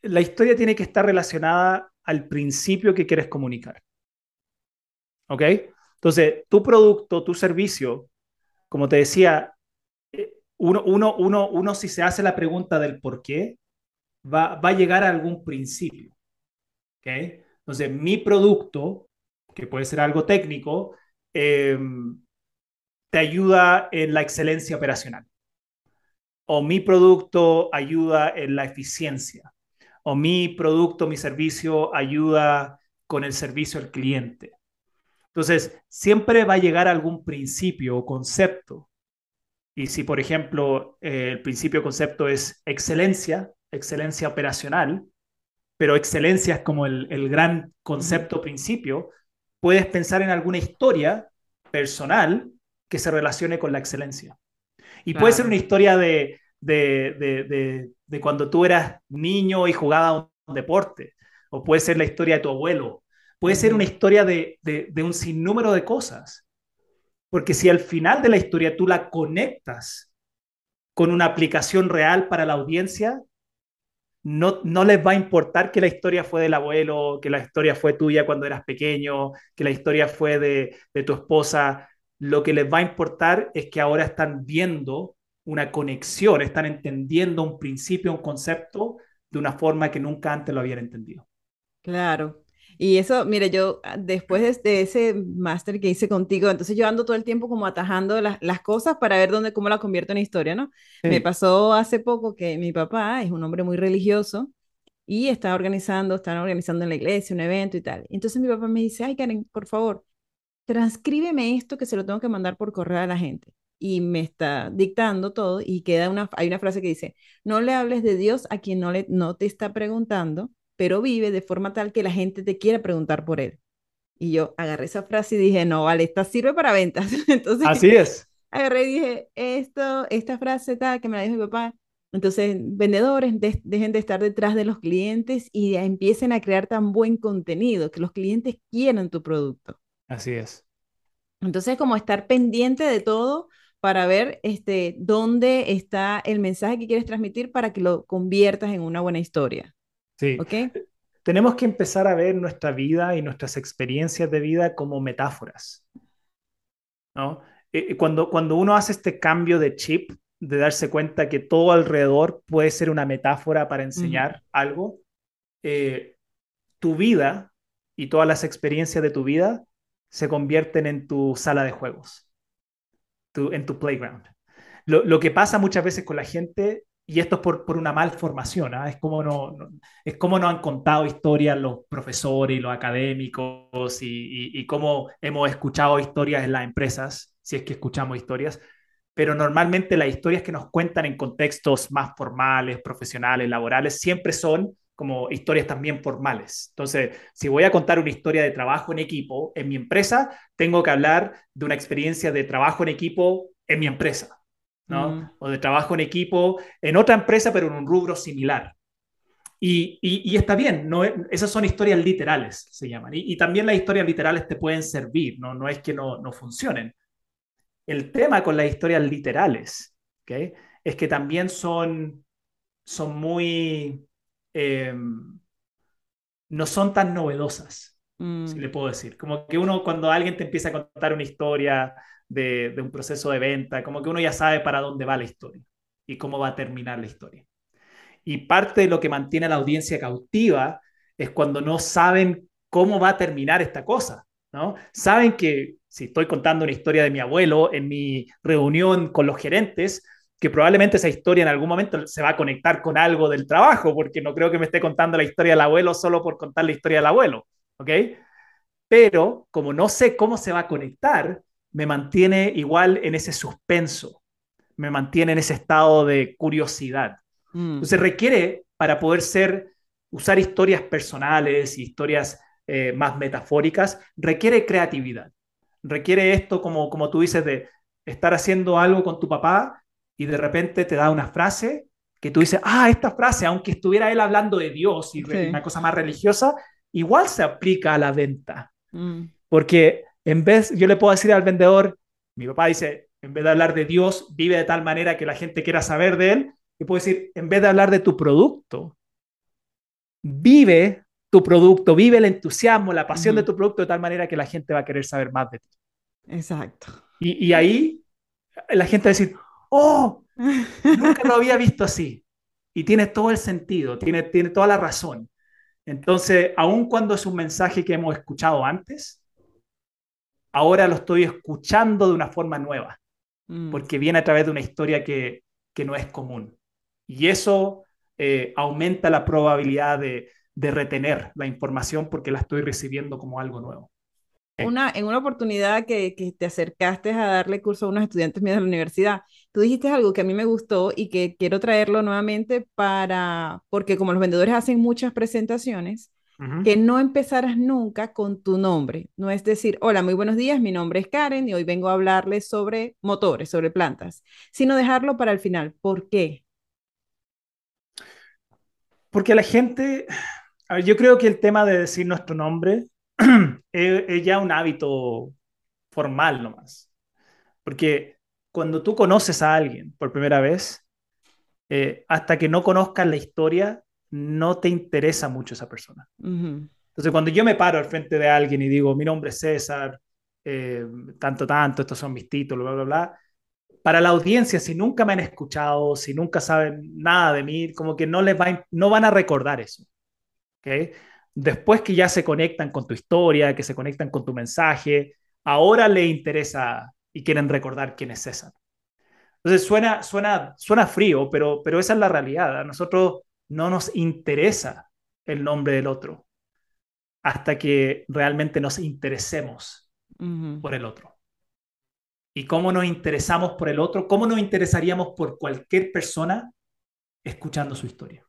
la historia tiene que estar relacionada al principio que quieres comunicar. ¿Ok? Entonces, tu producto, tu servicio, como te decía, eh, uno, uno, uno, uno si se hace la pregunta del por qué, va, va a llegar a algún principio. ¿Ok? Entonces, mi producto, que puede ser algo técnico, em, te ayuda en la excelencia operacional. O mi producto ayuda en la eficiencia o mi producto, mi servicio ayuda con el servicio al cliente. Entonces, siempre va a llegar a algún principio o concepto. Y si, por ejemplo, eh, el principio o concepto es excelencia, excelencia operacional, pero excelencia es como el, el gran concepto principio, puedes pensar en alguna historia personal que se relacione con la excelencia. Y puede ser una historia de, de, de, de, cuando tú eras niño y jugabas un deporte, o puede ser la historia de tu abuelo, puede ser una historia de, de un sinnúmero de cosas. Porque si al final de la historia tú la conectas con una aplicación real para la audiencia, no, no les va a importar que la historia fue del abuelo, que la historia fue tuya cuando eras pequeño, que la historia fue de, de tu esposa. Lo que les va a importar es que ahora están viendo una conexión, están entendiendo un principio, un concepto de una forma que nunca antes lo habían entendido. Claro. Y eso, mire, yo ah, después de, ese máster que hice contigo, entonces yo ando todo el tiempo como atajando las, las cosas para ver dónde, cómo la convierto en historia, ¿no? Me pasó hace poco que mi papá es un hombre muy religioso y está organizando, están organizando en la iglesia un evento y tal. Entonces mi papá me dice, ay Karen, por favor, transcríbeme esto que se lo tengo que mandar por correo a la gente y me está dictando todo y queda una, hay una frase que dice, no le hables de Dios a quien no, le, no te está preguntando, pero vive de forma tal que la gente te quiera preguntar por él. Y yo agarré esa frase y dije, no, vale, esta sirve para ventas. Entonces, Así es. Agarré y dije, esto, esta frase tal que me la dijo mi papá. Entonces, vendedores, dejen de estar detrás de los clientes y empiecen a crear tan buen contenido, que los clientes quieran tu producto. Así es. Entonces, como estar pendiente de todo para ver este, dónde está el mensaje que quieres transmitir para que lo conviertas en una buena historia. Sí. ¿Ok? Tenemos que empezar a ver nuestra vida y nuestras experiencias de vida como metáforas. ¿no? Eh, cuando, cuando uno hace este cambio de chip, de darse cuenta que todo alrededor puede ser una metáfora para enseñar algo, eh, tu vida y todas las experiencias de tu vida se convierten en tu sala de juegos, en tu playground. Lo, que pasa muchas veces con la gente, y esto es por, por una malformación, ¿ah? es, como no, es como no han contado historias los profesores y los académicos y, y cómo hemos escuchado historias en las empresas, si es que escuchamos historias, pero normalmente las historias que nos cuentan en contextos más formales, profesionales, laborales, siempre son como historias también formales. Entonces, si voy a contar una historia de trabajo en equipo en mi empresa, tengo que hablar de una experiencia de trabajo en equipo en mi empresa, ¿no? Mm. O de trabajo en equipo en otra empresa, pero en un rubro similar. Y, y, está bien, no, esas son historias literales, se llaman. Y, y, también las historias literales te pueden servir, no, no es que no, no funcionen. El tema con las historias literales ¿okay? es que también son, son muy Em, no son tan novedosas, si mm. le puedo decir. Como que uno, cuando alguien te empieza a contar una historia de, de, un proceso de venta, como que uno ya sabe para dónde va la historia y cómo va a terminar la historia. Y parte de lo que mantiene a la audiencia cautiva es cuando no saben cómo va a terminar esta cosa, ¿no? Saben que si estoy contando una historia de mi abuelo en mi reunión con los gerentes, que probablemente esa historia en algún momento se va a conectar con algo del trabajo, porque no creo que me esté contando la historia del abuelo solo por contar la historia del abuelo, ¿ok? Pero como no sé cómo se va a conectar, me mantiene igual en ese suspenso, me mantiene en ese estado de curiosidad. Mm. Entonces requiere, para poder ser, usar historias personales y historias eh, más metafóricas, requiere creatividad. Requiere esto, como, como tú dices, de estar haciendo algo con tu papá y de repente te da una frase que tú dices, ah, esta frase, aunque estuviera él hablando de Dios y de una cosa más religiosa, igual se aplica a la venta. Mm. Porque en vez, yo le puedo decir al vendedor, mi papá dice, en vez de hablar de Dios, vive de tal manera que la gente quiera saber de él. Yo puedo decir, en vez de hablar de tu producto, vive tu producto, vive el entusiasmo, la pasión de tu producto de tal manera que la gente va a querer saber más de ti. Exacto. Y, y ahí la gente va a decir, oh, nunca lo había visto así. Y tiene todo el sentido, tiene, tiene toda la razón. Entonces, aun cuando es un mensaje que hemos escuchado antes, ahora lo estoy escuchando de una forma nueva, mm. porque viene a través de una historia que, que no es común. Y eso eh, aumenta la probabilidad de, de retener la información porque la estoy recibiendo como algo nuevo. Una, en una oportunidad que, que, te acercaste a darle curso a unos estudiantes míos de la universidad, tú dijiste algo que a mí me gustó y que quiero traerlo nuevamente para, porque como los vendedores hacen muchas presentaciones, que no empezaras nunca con tu nombre. No es decir, hola, muy buenos días, mi nombre es Karen y hoy vengo a hablarles sobre motores, sobre plantas, sino dejarlo para el final. ¿Por qué? Porque la gente, yo creo que el tema de decir nuestro nombre es, ya un hábito formal nomás. Porque cuando tú conoces a alguien por primera vez, eh, hasta que no conozcas la historia, no te interesa mucho esa persona. Entonces, cuando yo me paro al frente de alguien y digo, mi nombre es César, eh, tanto, tanto, estos son mis títulos, bla, bla, bla, para la audiencia, si nunca me han escuchado, si nunca saben nada de mí, como que no, les va, no van a recordar eso. ¿okay? Después que ya se conectan con tu historia, que se conectan con tu mensaje, ahora le interesa y quieren recordar quién es César. Entonces suena, suena, suena frío, pero, pero esa es la realidad. A nosotros no nos interesa el nombre del otro hasta que realmente nos interesemos por el otro. ¿Y cómo nos interesamos por el otro? ¿Cómo nos interesaríamos por cualquier persona escuchando su historia?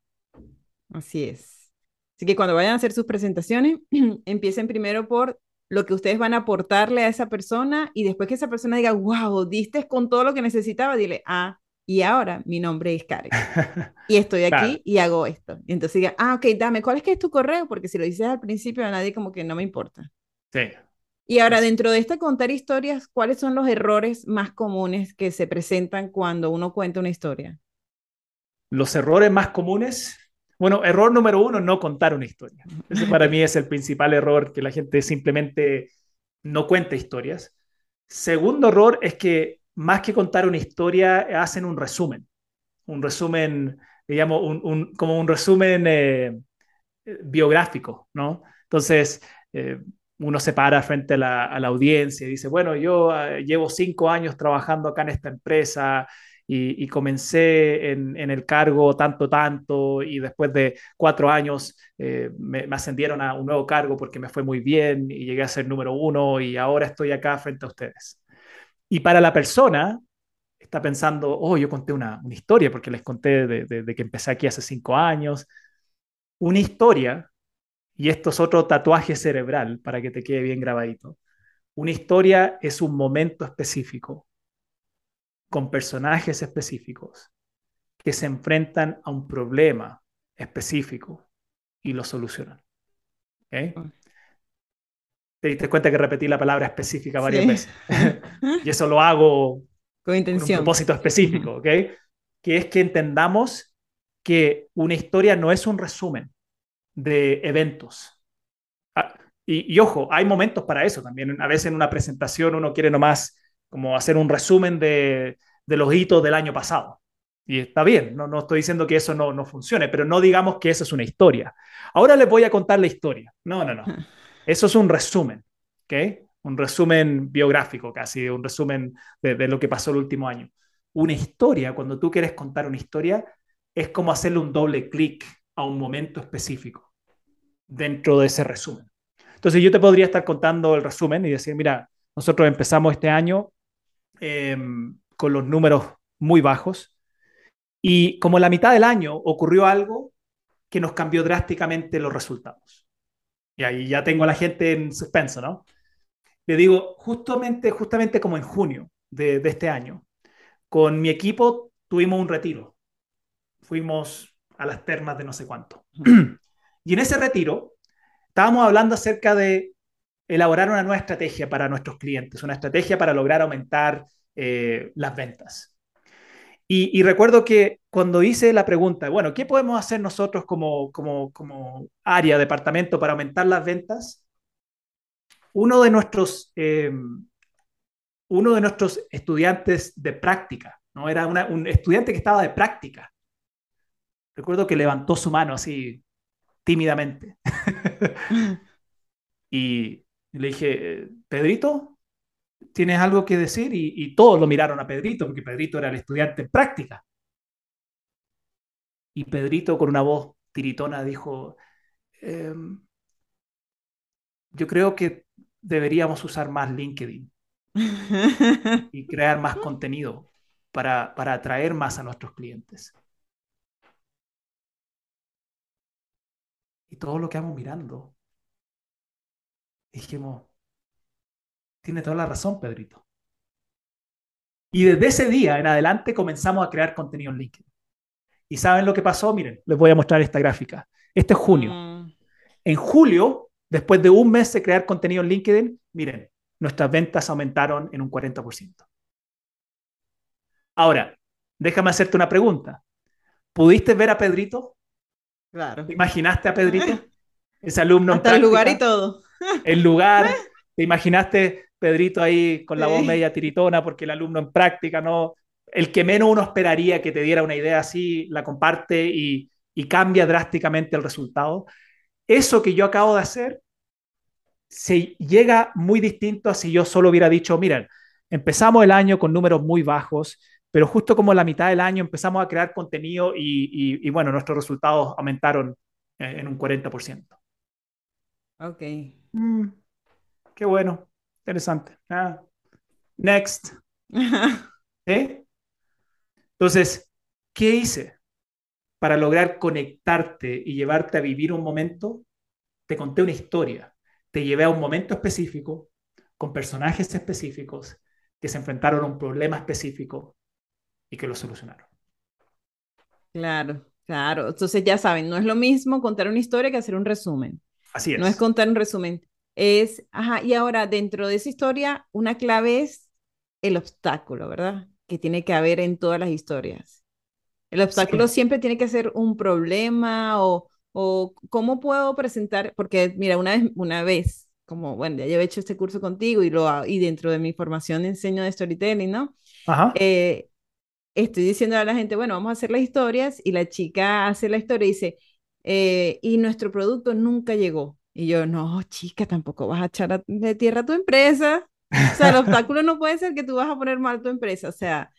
Así es. Así que cuando vayan a hacer sus presentaciones, empiecen primero por lo que ustedes van a aportarle a esa persona y después que esa persona diga, wow, diste con todo lo que necesitaba, dile, ah, y ahora mi nombre es Karen. y estoy aquí y hago esto. Y entonces diga, ah, ok, dame, ¿cuál es que es tu correo? Porque si lo dices al principio a nadie como que no me importa. Sí, Y ahora, dentro de este contar historias, ¿cuáles son los errores más comunes que se presentan cuando uno cuenta una historia? Los errores más comunes, bueno, error número uno, no contar una historia. Ese para mí es el principal error, que la gente simplemente no cuenta historias. Segundo error es que más que contar una historia, hacen un resumen. Un resumen, digamos, un, como un resumen eh, biográfico, ¿no? Entonces, eh, uno se para frente a la, audiencia y dice, bueno, yo eh, llevo cinco años trabajando acá en esta empresa y, comencé en, el cargo tanto, tanto, y después de cuatro años eh, me, ascendieron a un nuevo cargo porque me fue muy bien y llegué a ser número uno y ahora estoy acá frente a ustedes. Y para la persona, está pensando, oh, yo conté una, historia porque les conté de que empecé aquí hace cinco años. Una historia y esto es otro tatuaje cerebral para que te quede bien grabadito. Una historia es un momento específico, con personajes específicos, que se enfrentan a un problema específico y lo solucionan. ¿Okay? Te diste cuenta que repetí la palabra específica varias veces. y eso lo hago con intención. un propósito específico, ¿ok? Que es que entendamos que una historia no es un resumen de eventos. Ah, y, ojo, hay momentos para eso también. A veces en una presentación uno quiere nomás como hacer un resumen de, los hitos del año pasado. Y está bien, no, no estoy diciendo que eso no, no funcione, pero no digamos que eso es una historia. Ahora les voy a contar la historia. No, no, no. Eso es un resumen, ¿ok? Un resumen biográfico casi, un resumen de, de lo que pasó el último año. Una historia, cuando tú quieres contar una historia, es como hacerle un doble clic a un momento específico dentro de ese resumen. Entonces yo te podría estar contando el resumen y decir, mira, nosotros empezamos este año em, con los números muy bajos y como la mitad del año ocurrió algo que nos cambió drásticamente los resultados. Y ahí ya tengo a la gente en suspenso, ¿no? Le digo, justamente, justamente como en junio de, de este año, con mi equipo tuvimos un retiro. Fuimos a las termas de no sé cuánto. y en ese retiro estábamos hablando acerca de elaborar una nueva estrategia para nuestros clientes, una estrategia para lograr aumentar eh, las ventas. Y, recuerdo que cuando hice la pregunta, bueno, ¿qué podemos hacer nosotros como, como, como área, departamento para aumentar las ventas? Uno de nuestros, eh, uno de nuestros estudiantes de práctica, ¿no? Era un estudiante que estaba de práctica Recuerdo que levantó su mano así tímidamente. y le dije, Pedrito, ¿tienes algo que decir? Y, todos lo miraron a Pedrito, porque Pedrito era el estudiante en práctica. Y Pedrito, con una voz tiritona, dijo, em, yo creo que deberíamos usar más LinkedIn y crear más contenido para, para atraer más a nuestros clientes. Y todo lo que vamos mirando. Dijimos, tiene toda la razón, Pedrito. Y desde ese día en adelante comenzamos a crear contenido en LinkedIn. ¿Y saben lo que pasó? Miren, les voy a mostrar esta gráfica. Este es junio. Mm. En julio, después de un mes de crear contenido en LinkedIn, miren, nuestras ventas aumentaron en un 40%. Ahora, déjame hacerte una pregunta. ¿Pudiste ver a Pedrito? Claro. ¿Te imaginaste a Pedrito? Ese alumno Hasta el lugar y todo. El lugar. ¿Te imaginaste Pedrito ahí con la voz media tiritona porque el alumno en práctica, ¿no? El que menos uno esperaría que te diera una idea así, la comparte y, y cambia drásticamente el resultado. Eso que yo acabo de hacer se llega muy distinto a si yo solo hubiera dicho, miren, empezamos el año con números muy bajos, pero justo como la mitad del año empezamos a crear contenido y, bueno, nuestros resultados aumentaron eh, en un 40%. Ok. Mm, qué bueno, interesante. Ah, next. ¿Eh? Entonces, ¿qué hice para lograr conectarte y llevarte a vivir un momento? Te conté una historia, te llevé a un momento específico, con personajes específicos que se enfrentaron a un problema específico y que lo solucionaron. Claro, claro. Entonces ya saben, no es lo mismo contar una historia que hacer un resumen. Así es. No es contar un resumen. es, ajá, y ahora dentro de esa historia, una clave es el obstáculo, ¿verdad? Que tiene que haber en todas las historias. El obstáculo siempre tiene que ser un problema o, o cómo puedo presentar, porque mira, una vez, una vez, como, bueno, ya he hecho este curso contigo y, lo, y dentro de mi formación enseño de storytelling, ¿no? Ajá. Eh, estoy diciendo a la gente, bueno, vamos a hacer las historias y la chica hace la historia y dice, eh, y nuestro producto nunca llegó. Y yo, no, chica, tampoco vas a echar de tierra a tu empresa. O sea, el obstáculo no puede ser que tú vas a poner mal tu empresa. O sea,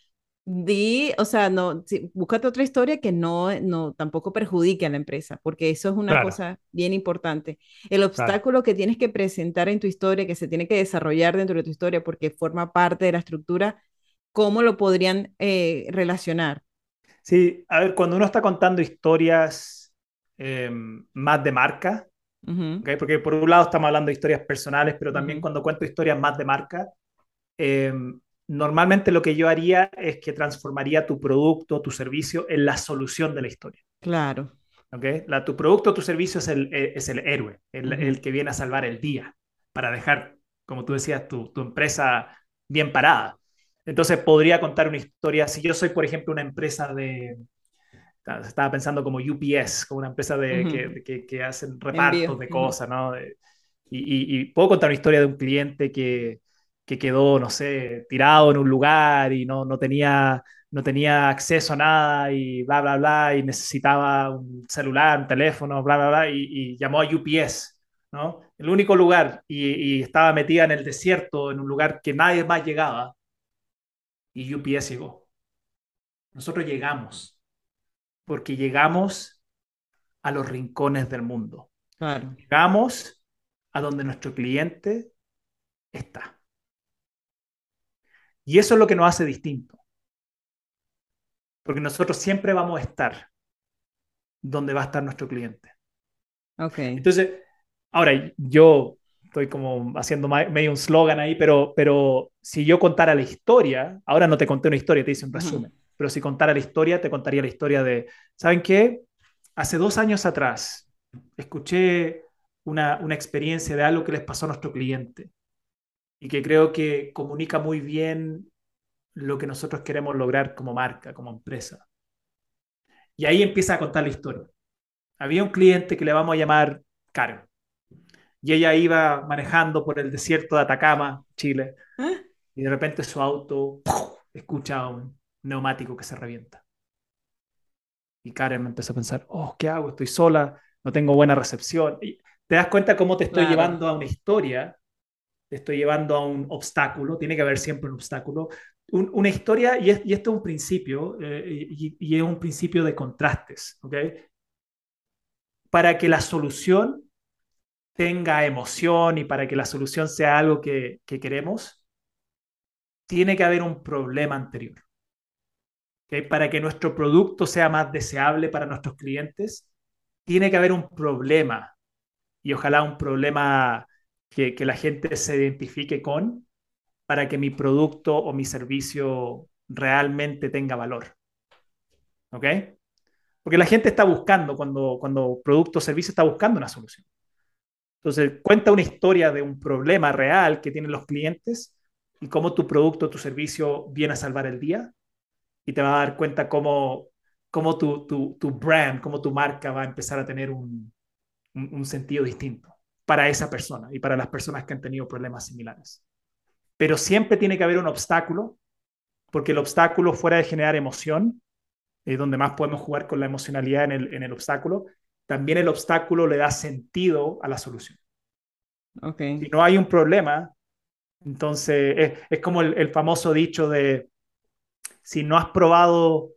di, o sea, no, sí, búscate otra historia que no, no, tampoco perjudique a la empresa, porque eso es una Claro, cosa bien importante. El claro. obstáculo que tienes que presentar en tu historia, que se tiene que desarrollar dentro de tu historia porque forma parte de la estructura, ¿cómo lo podrían eh, relacionar? Sí, a ver, cuando uno está contando historias eh, más de marca, Ujú, ¿ok? Porque por un lado estamos hablando de historias personales, pero también cuando cuento historias más de marca, eh, normalmente lo que yo haría es que transformaría tu producto, tu servicio en la solución de la historia. Claro. ¿ok? La, tu producto tu servicio es el, eh, es el héroe, el, el, que viene a salvar el día para dejar, como tú decías, tu, tu empresa bien parada. Entonces podría contar una historia, si yo soy, por ejemplo, una empresa de, estaba pensando como UPS, como una empresa de, ujú. que, que, que hacen repartos Envío. de cosas, ¿no? Y, y, y, puedo contar una historia de un cliente que, que quedó, no sé, tirado en un lugar y no, no, tenía, no tenía acceso a nada y bla, bla, bla, y necesitaba un celular, un teléfono, bla, bla, bla, y, y llamó a UPS, ¿no? El único lugar, y estaba metida en el desierto, en un lugar que nadie más llegaba, y UPS llegó. Nosotros llegamos, porque llegamos a los rincones del mundo. Claro. Llegamos a donde nuestro cliente está. Y eso es lo que nos hace distinto, porque nosotros siempre vamos a estar donde va a estar nuestro cliente. Ok. Entonces, ahora yo estoy como haciendo medio un slogan ahí, pero, pero si yo contara la historia, ahora no te conté una historia, te hice un resumen, pero si contara la historia, te contaría la historia de, ¿saben qué? Hace dos años atrás escuché una, una experiencia de algo que les pasó a nuestro cliente y que creo que comunica muy bien lo que nosotros queremos lograr como marca, como empresa. Y ahí empieza a contar la historia. Había un cliente que le vamos a llamar Karen. Y ella iba manejando por el desierto de Atacama, Chile, ¿Ah? y de repente su auto ¡puf! escucha un neumático que se revienta. Y Karen me empezó a pensar, oh, ¿qué hago? Estoy sola, no tengo buena recepción. Y te das cuenta cómo te estoy Claro. llevando a una historia, te estoy llevando a un obstáculo, tiene que haber siempre un obstáculo. Un, una historia, y, es, y, esto es un principio, eh, y, y, es un principio de contrastes, ¿ok? Para que la solución tenga emoción y para que la solución sea algo que, que queremos, tiene que haber un problema anterior. ¿Okay? Para que nuestro producto sea más deseable para nuestros clientes, tiene que haber un problema y ojalá un problema que, que la gente se identifique con para que mi producto o mi servicio realmente tenga valor. ¿Ok? Porque la gente está buscando, cuando, cuando producto o servicio está buscando una solución. Entonces, cuenta una historia de un problema real que tienen los clientes y cómo tu producto o tu servicio viene a salvar el día y te va a dar cuenta cómo, cómo tu, tu, tu brand, cómo tu marca va a empezar a tener un, un, un sentido distinto para esa persona y para las personas que han tenido problemas similares. Pero siempre tiene que haber un obstáculo, porque el obstáculo fuera de generar emoción, eh, donde más podemos jugar con la emocionalidad en el, en el obstáculo, también el obstáculo le da sentido a la solución. Ok. Si no hay un problema, entonces es, es como el, el, famoso dicho de si no has probado,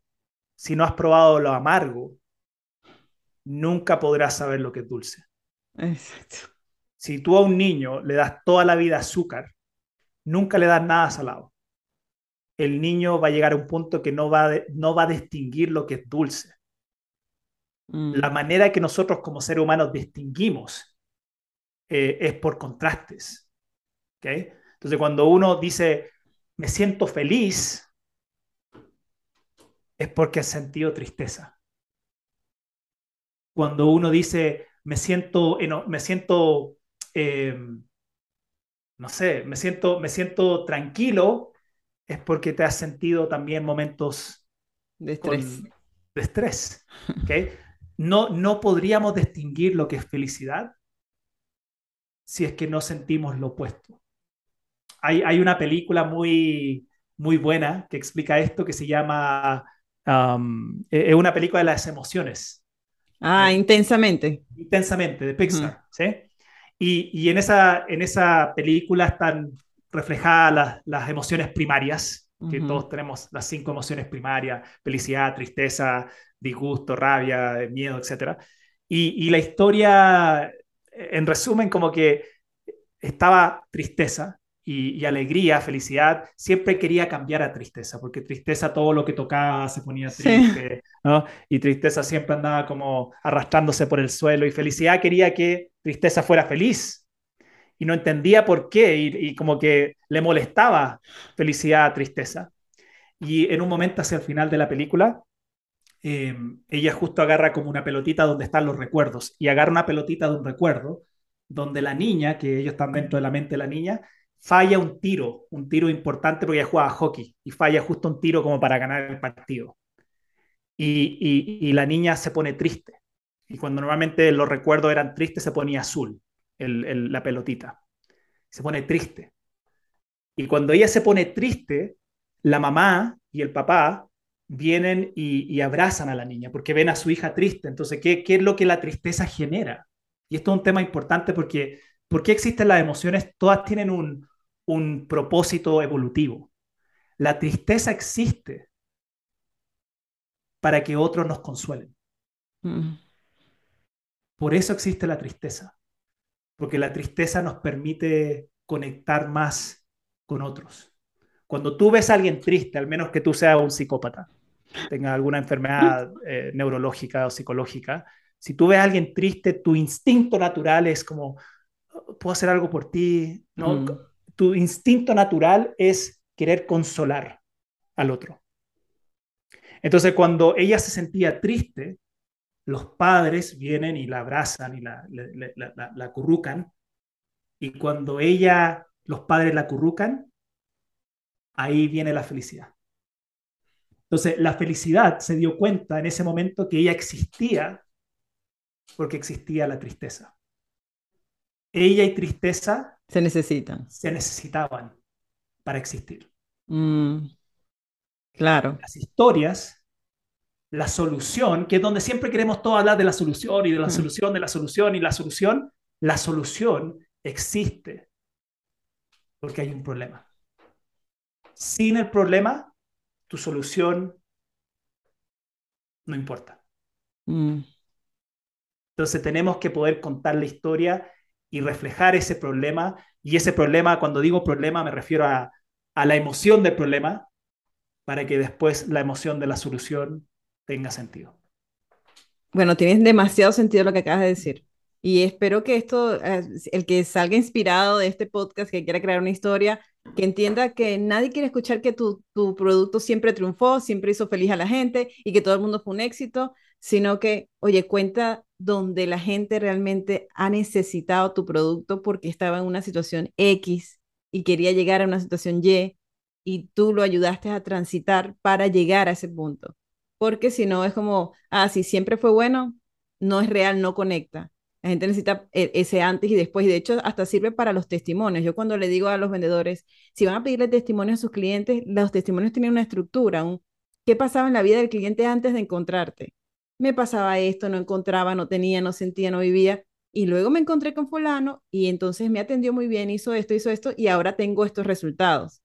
si no has probado lo amargo, nunca podrás saber lo que es dulce. Exacto. Si tú a un niño le das toda la vida azúcar, nunca le das nada salado. El niño va a llegar a un punto que no va, de, no va a distinguir lo que es dulce. Mm. La manera que nosotros como seres humanos distinguimos eh, es por contrastes. ¿okay? Entonces, cuando uno dice, me siento feliz, es porque ha sentido tristeza. Cuando uno dice, me siento, me siento eh, no sé, me siento, me siento tranquilo, es porque te has sentido también momentos de estrés. de estrés ¿okay? no, no podríamos distinguir lo que es felicidad si es que no sentimos lo opuesto. Hay, hay una película muy, muy buena que explica esto que se llama, um, e, es una película de las emociones. Ah, intensamente. Intensamente, de Pixar, ¿sí? Y, y, en, esa, en esa película están reflejadas las, las emociones primarias, que todos tenemos las cinco emociones primarias, felicidad, tristeza, disgusto, rabia, miedo, etc. Y, y la historia, en resumen, como que estaba tristeza y, alegría, felicidad, siempre quería cambiar a tristeza, porque tristeza todo lo que tocaba se ponía triste, ¿no? Y tristeza siempre andaba como arrastrándose por el suelo y felicidad quería que tristeza fuera feliz y no entendía por qué y, como que le molestaba felicidad a tristeza. Y en un momento hacia el final de la película, em, ella justo agarra como una pelotita donde están los recuerdos y agarra una pelotita de un recuerdo donde la niña, que ellos están dentro de la mente de la niña, falla un tiro, un tiro importante porque ella juega hockey y falla justo un tiro como para ganar el partido. Y, la niña se pone triste. Y cuando normalmente los recuerdos eran tristes, se ponía azul la pelotita. Se pone triste. Y cuando ella se pone triste, la mamá y el papá vienen y, abrazan a la niña porque ven a su hija triste. Entonces, ¿qué, ¿qué es lo que la tristeza genera? Y esto es un tema importante porque ¿por qué existen las emociones? Todas tienen un, un propósito evolutivo. La tristeza existe para que otros nos consuelen. Mm. Por eso existe la tristeza, porque la tristeza nos permite conectar más con otros. Cuando tú ves a alguien triste, al menos que tú seas un psicópata, tenga alguna enfermedad eh, neurológica o psicológica, si tú ves a alguien triste, tu instinto natural es como, puedo hacer algo por ti, ¿no? Mm tu instinto natural es querer consolar al otro. Entonces, cuando ella se sentía triste, los padres vienen y la abrazan y la, la, la, currucan. Y cuando ella, los padres la currucan, ahí viene la felicidad. Entonces, la felicidad se dio cuenta en ese momento que ella existía porque existía la tristeza. Ella y tristeza se necesitan. Se necesitaban para existir. Mm, claro. Las historias, la solución, que es donde siempre queremos todos hablar de la solución y de la mm. solución, de la solución y la solución, la solución existe porque hay un problema. Sin el problema, tu solución no importa. Mm. Entonces tenemos que poder contar la historia y reflejar ese problema. Y ese problema, cuando digo problema, me refiero a, la emoción del problema para que después la emoción de la solución tenga sentido. Bueno, tienes demasiado sentido lo que acabas de decir. Y espero que esto, eh, el que salga inspirado de este podcast, que quiera crear una historia, que entienda que nadie quiere escuchar que tu, tu producto siempre triunfó, siempre hizo feliz a la gente y que todo el mundo fue un éxito, sino que, oye, cuenta donde la gente realmente ha necesitado tu producto porque estaba en una situación X y quería llegar a una situación Y y tú lo ayudaste a transitar para llegar a ese punto. Porque si no es como, ah, si siempre fue bueno, no es real, no conecta. La gente necesita e, ese antes y después. Y de hecho, hasta sirve para los testimonios. Yo cuando le digo a los vendedores, si van a pedirle testimonios a sus clientes, los testimonios tienen una estructura, un qué pasaba en la vida del cliente antes de encontrarte me pasaba esto, no encontraba, no tenía, no sentía, no vivía. Y luego me encontré con fulano y entonces me atendió muy bien, hizo esto, hizo esto y ahora tengo estos resultados.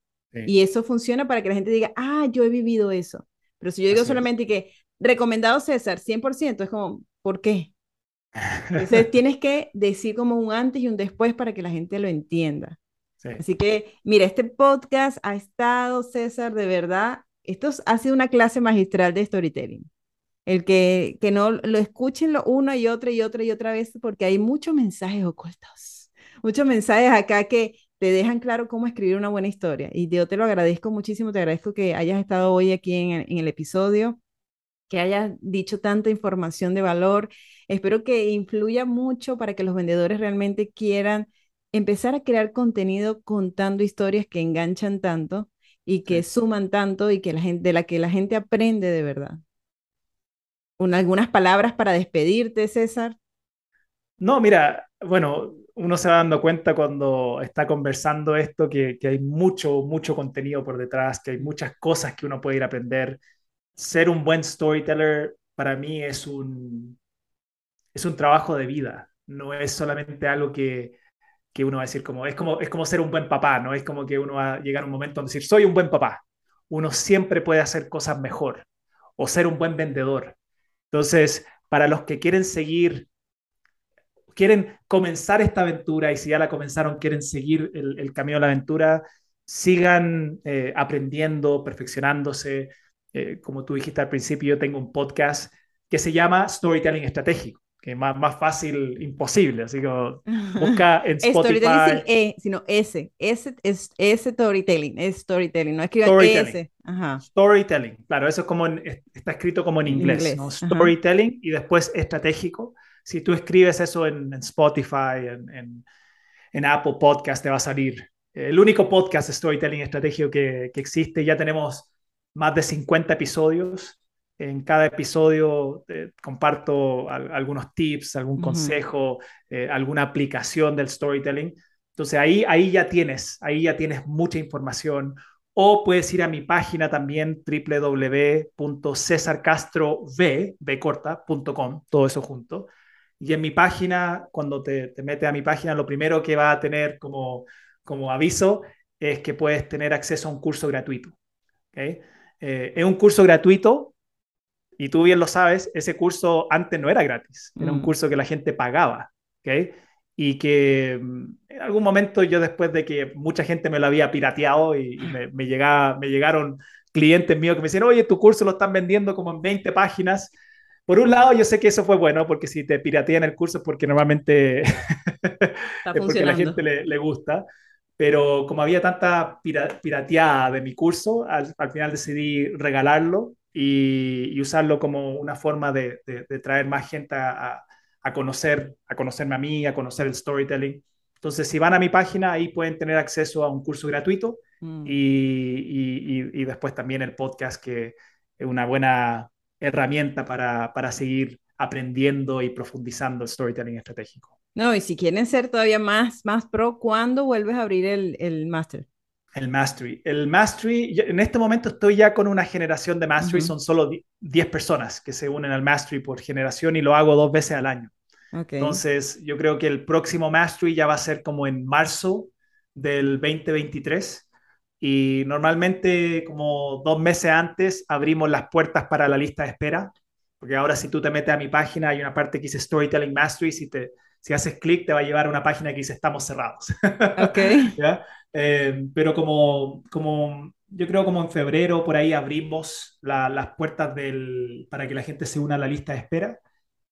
Y eso funciona para que la gente diga, ah, yo he vivido eso. Pero si yo digo solamente que recomendado César, 100%, es como, ¿por qué? Entonces tienes que decir como un antes y un después para que la gente lo entienda. Así que, mira, este podcast ha estado, César, de verdad, esto ha sido una clase magistral de storytelling. El que, que no lo escuchen lo una y otra y otra y otra vez, porque hay muchos mensajes ocultos, muchos mensajes acá que te dejan claro cómo escribir una buena historia. Y yo te lo agradezco muchísimo, te agradezco que hayas estado hoy aquí en en el episodio, que hayas dicho tanta información de valor. Espero que influya mucho para que los vendedores realmente quieran empezar a crear contenido contando historias que enganchan tanto y que suman tanto y que la gente, de la que la gente aprende de verdad. algunas palabras para despedirte, César. No, mira, bueno, uno se va dando cuenta cuando está conversando esto que, que, hay mucho, mucho contenido por detrás, que hay muchas cosas que uno puede ir a aprender. Ser un buen storyteller para mí es un, es un trabajo de vida, no es solamente algo que, que uno va a decir como es, como, es como ser un buen papá, ¿no? Es como que uno va a llegar a un momento donde decir, soy un buen papá. Uno siempre puede hacer cosas mejor o ser un buen vendedor. Entonces, para los que quieren seguir quieren comenzar esta aventura y si ya la comenzaron, quieren seguir el, camino de la aventura, sigan eh, aprendiendo, perfeccionándose. Eh, como tú dijiste al principio, yo tengo un podcast que se llama Storytelling Estratégico, que más, más fácil imposible. Así que busca en Spotify. Storytelling sin E, sino S. S es storytelling, es storytelling, no escriban S. Ajá. Storytelling, claro, eso es como está escrito como en inglés, ¿no? Storytelling y después estratégico si tú escribes eso en, Spotify, en, en, Apple Podcast, te va a salir. El único podcast de storytelling estratégico que, que existe. Ya tenemos más de 50 episodios. En cada episodio eh, comparto algunos tips, algún consejo, eh, alguna aplicación del storytelling. Entonces ahí, ahí ya tienes, ahí ya tienes mucha información. O puedes ir a mi página también www.cesarcastrov.com, todo eso junto. Y en mi página, cuando te, te metes a mi página, lo primero que va a tener como, como aviso es que puedes tener acceso a un curso gratuito. ¿okay? Eh, es un curso gratuito y tú bien lo sabes, ese curso antes no era gratis, era un mm. curso que la gente pagaba. ¿okay? Y que mm, en algún momento yo después de que mucha gente me lo había pirateado y, me, me, llegaba, me llegaron clientes míos que me decían, oye, tu curso lo están vendiendo como en 20 páginas por un lado, yo sé que eso fue bueno, porque si te piratean el curso es porque normalmente es porque a la gente le, gusta. Pero como había tanta pirateada de mi curso, al, final decidí regalarlo y, usarlo como una forma de, traer más gente a, conocer, a conocerme a mí, a conocer el storytelling. Entonces, si van a mi página, ahí pueden tener acceso a un curso gratuito mm. y, y, después también el podcast, que es una buena herramienta para, para seguir aprendiendo y profundizando el storytelling estratégico. No, y si quieren ser todavía más, más pro, ¿cuándo vuelves a abrir el, el Master? El Mastery. El Mastery, en este momento estoy ya con una generación de Mastery, son solo 10 personas que se unen al Mastery por generación y lo hago dos veces al año. Entonces, yo creo que el próximo Mastery ya va a ser como en marzo del 2023 y normalmente como dos meses antes abrimos las puertas para la lista de espera, porque ahora si tú te metes a mi página hay una parte que dice Storytelling Mastery, si, te, si haces clic te va a llevar a una página que dice estamos cerrados. Okay. Eh, pero como, como yo creo como en febrero por ahí abrimos las puertas del, para que la gente se una a la lista de espera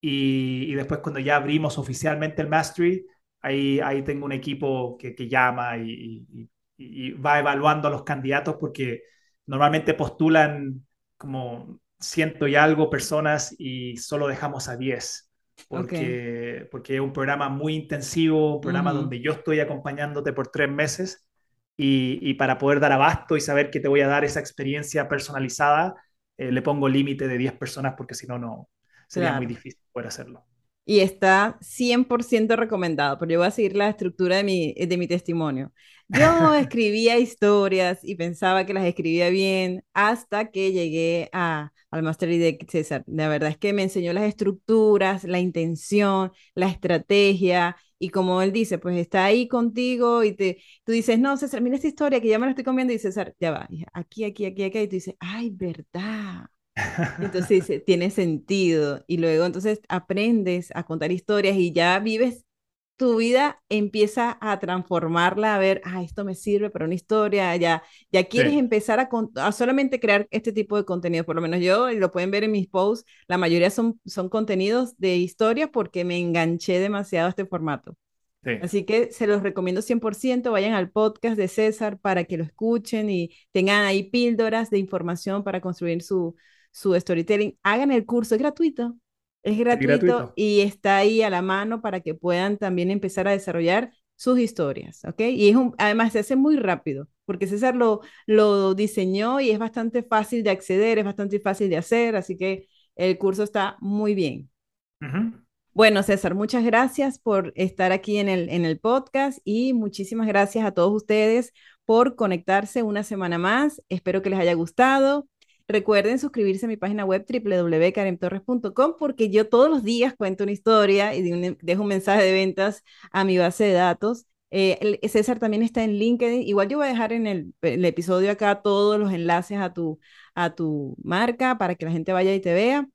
y, y después cuando ya abrimos oficialmente el Mastery, ahí, ahí tengo un equipo que, que llama y, y y va evaluando a los candidatos porque normalmente postulan como ciento y algo personas y solo dejamos a 10. Porque, porque es un programa muy intensivo, un programa donde yo estoy acompañándote por tres meses y, y, para poder dar abasto y saber que te voy a dar esa experiencia personalizada, eh, le pongo límite de 10 personas porque si no, no sería muy difícil poder hacerlo y está 100% recomendado, pero yo voy a seguir la estructura de mi, de mi testimonio. Yo escribía historias y pensaba que las escribía bien hasta que llegué a, al Mastery de César. La verdad es que me enseñó las estructuras, la intención, la estrategia y como él dice, pues está ahí contigo y te, tú dices, no, César, mira esta historia que ya me la estoy comiendo y César, ya va, aquí, aquí, aquí, aquí, y tú dices, ay, verdad entonces tiene sentido. Y luego entonces aprendes a contar historias y ya vives tu vida, empieza a transformarla, a ver, ah, esto me sirve para una historia, ya, ya quieres empezar a, a, solamente crear este tipo de contenido, por lo menos yo, lo pueden ver en mis posts, la mayoría son, son contenidos de historias porque me enganché demasiado a este formato. Así que se los recomiendo 100%, vayan al podcast de César para que lo escuchen y tengan ahí píldoras de información para construir su, su storytelling, hagan el curso, es gratuito. Es gratuito, y está ahí a la mano para que puedan también empezar a desarrollar sus historias, ¿ok? Y es además se hace muy rápido, porque César lo, lo diseñó y es bastante fácil de acceder, es bastante fácil de hacer, así que el curso está muy bien. Bueno, César, muchas gracias por estar aquí en el, en el podcast y muchísimas gracias a todos ustedes por conectarse una semana más. Espero que les haya gustado. Recuerden suscribirse a mi página web www.karemtorres.com porque yo todos los días cuento una historia y dejo un mensaje de ventas a mi base de datos. Eh, César también está en LinkedIn. Igual yo voy a dejar en el, episodio acá todos los enlaces a tu, a tu marca para que la gente vaya y te vea.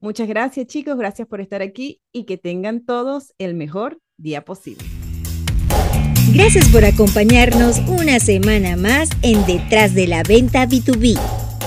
Muchas gracias chicos, gracias por estar aquí y que tengan todos el mejor día posible. Gracias por acompañarnos una semana más en Detrás de la Venta B2B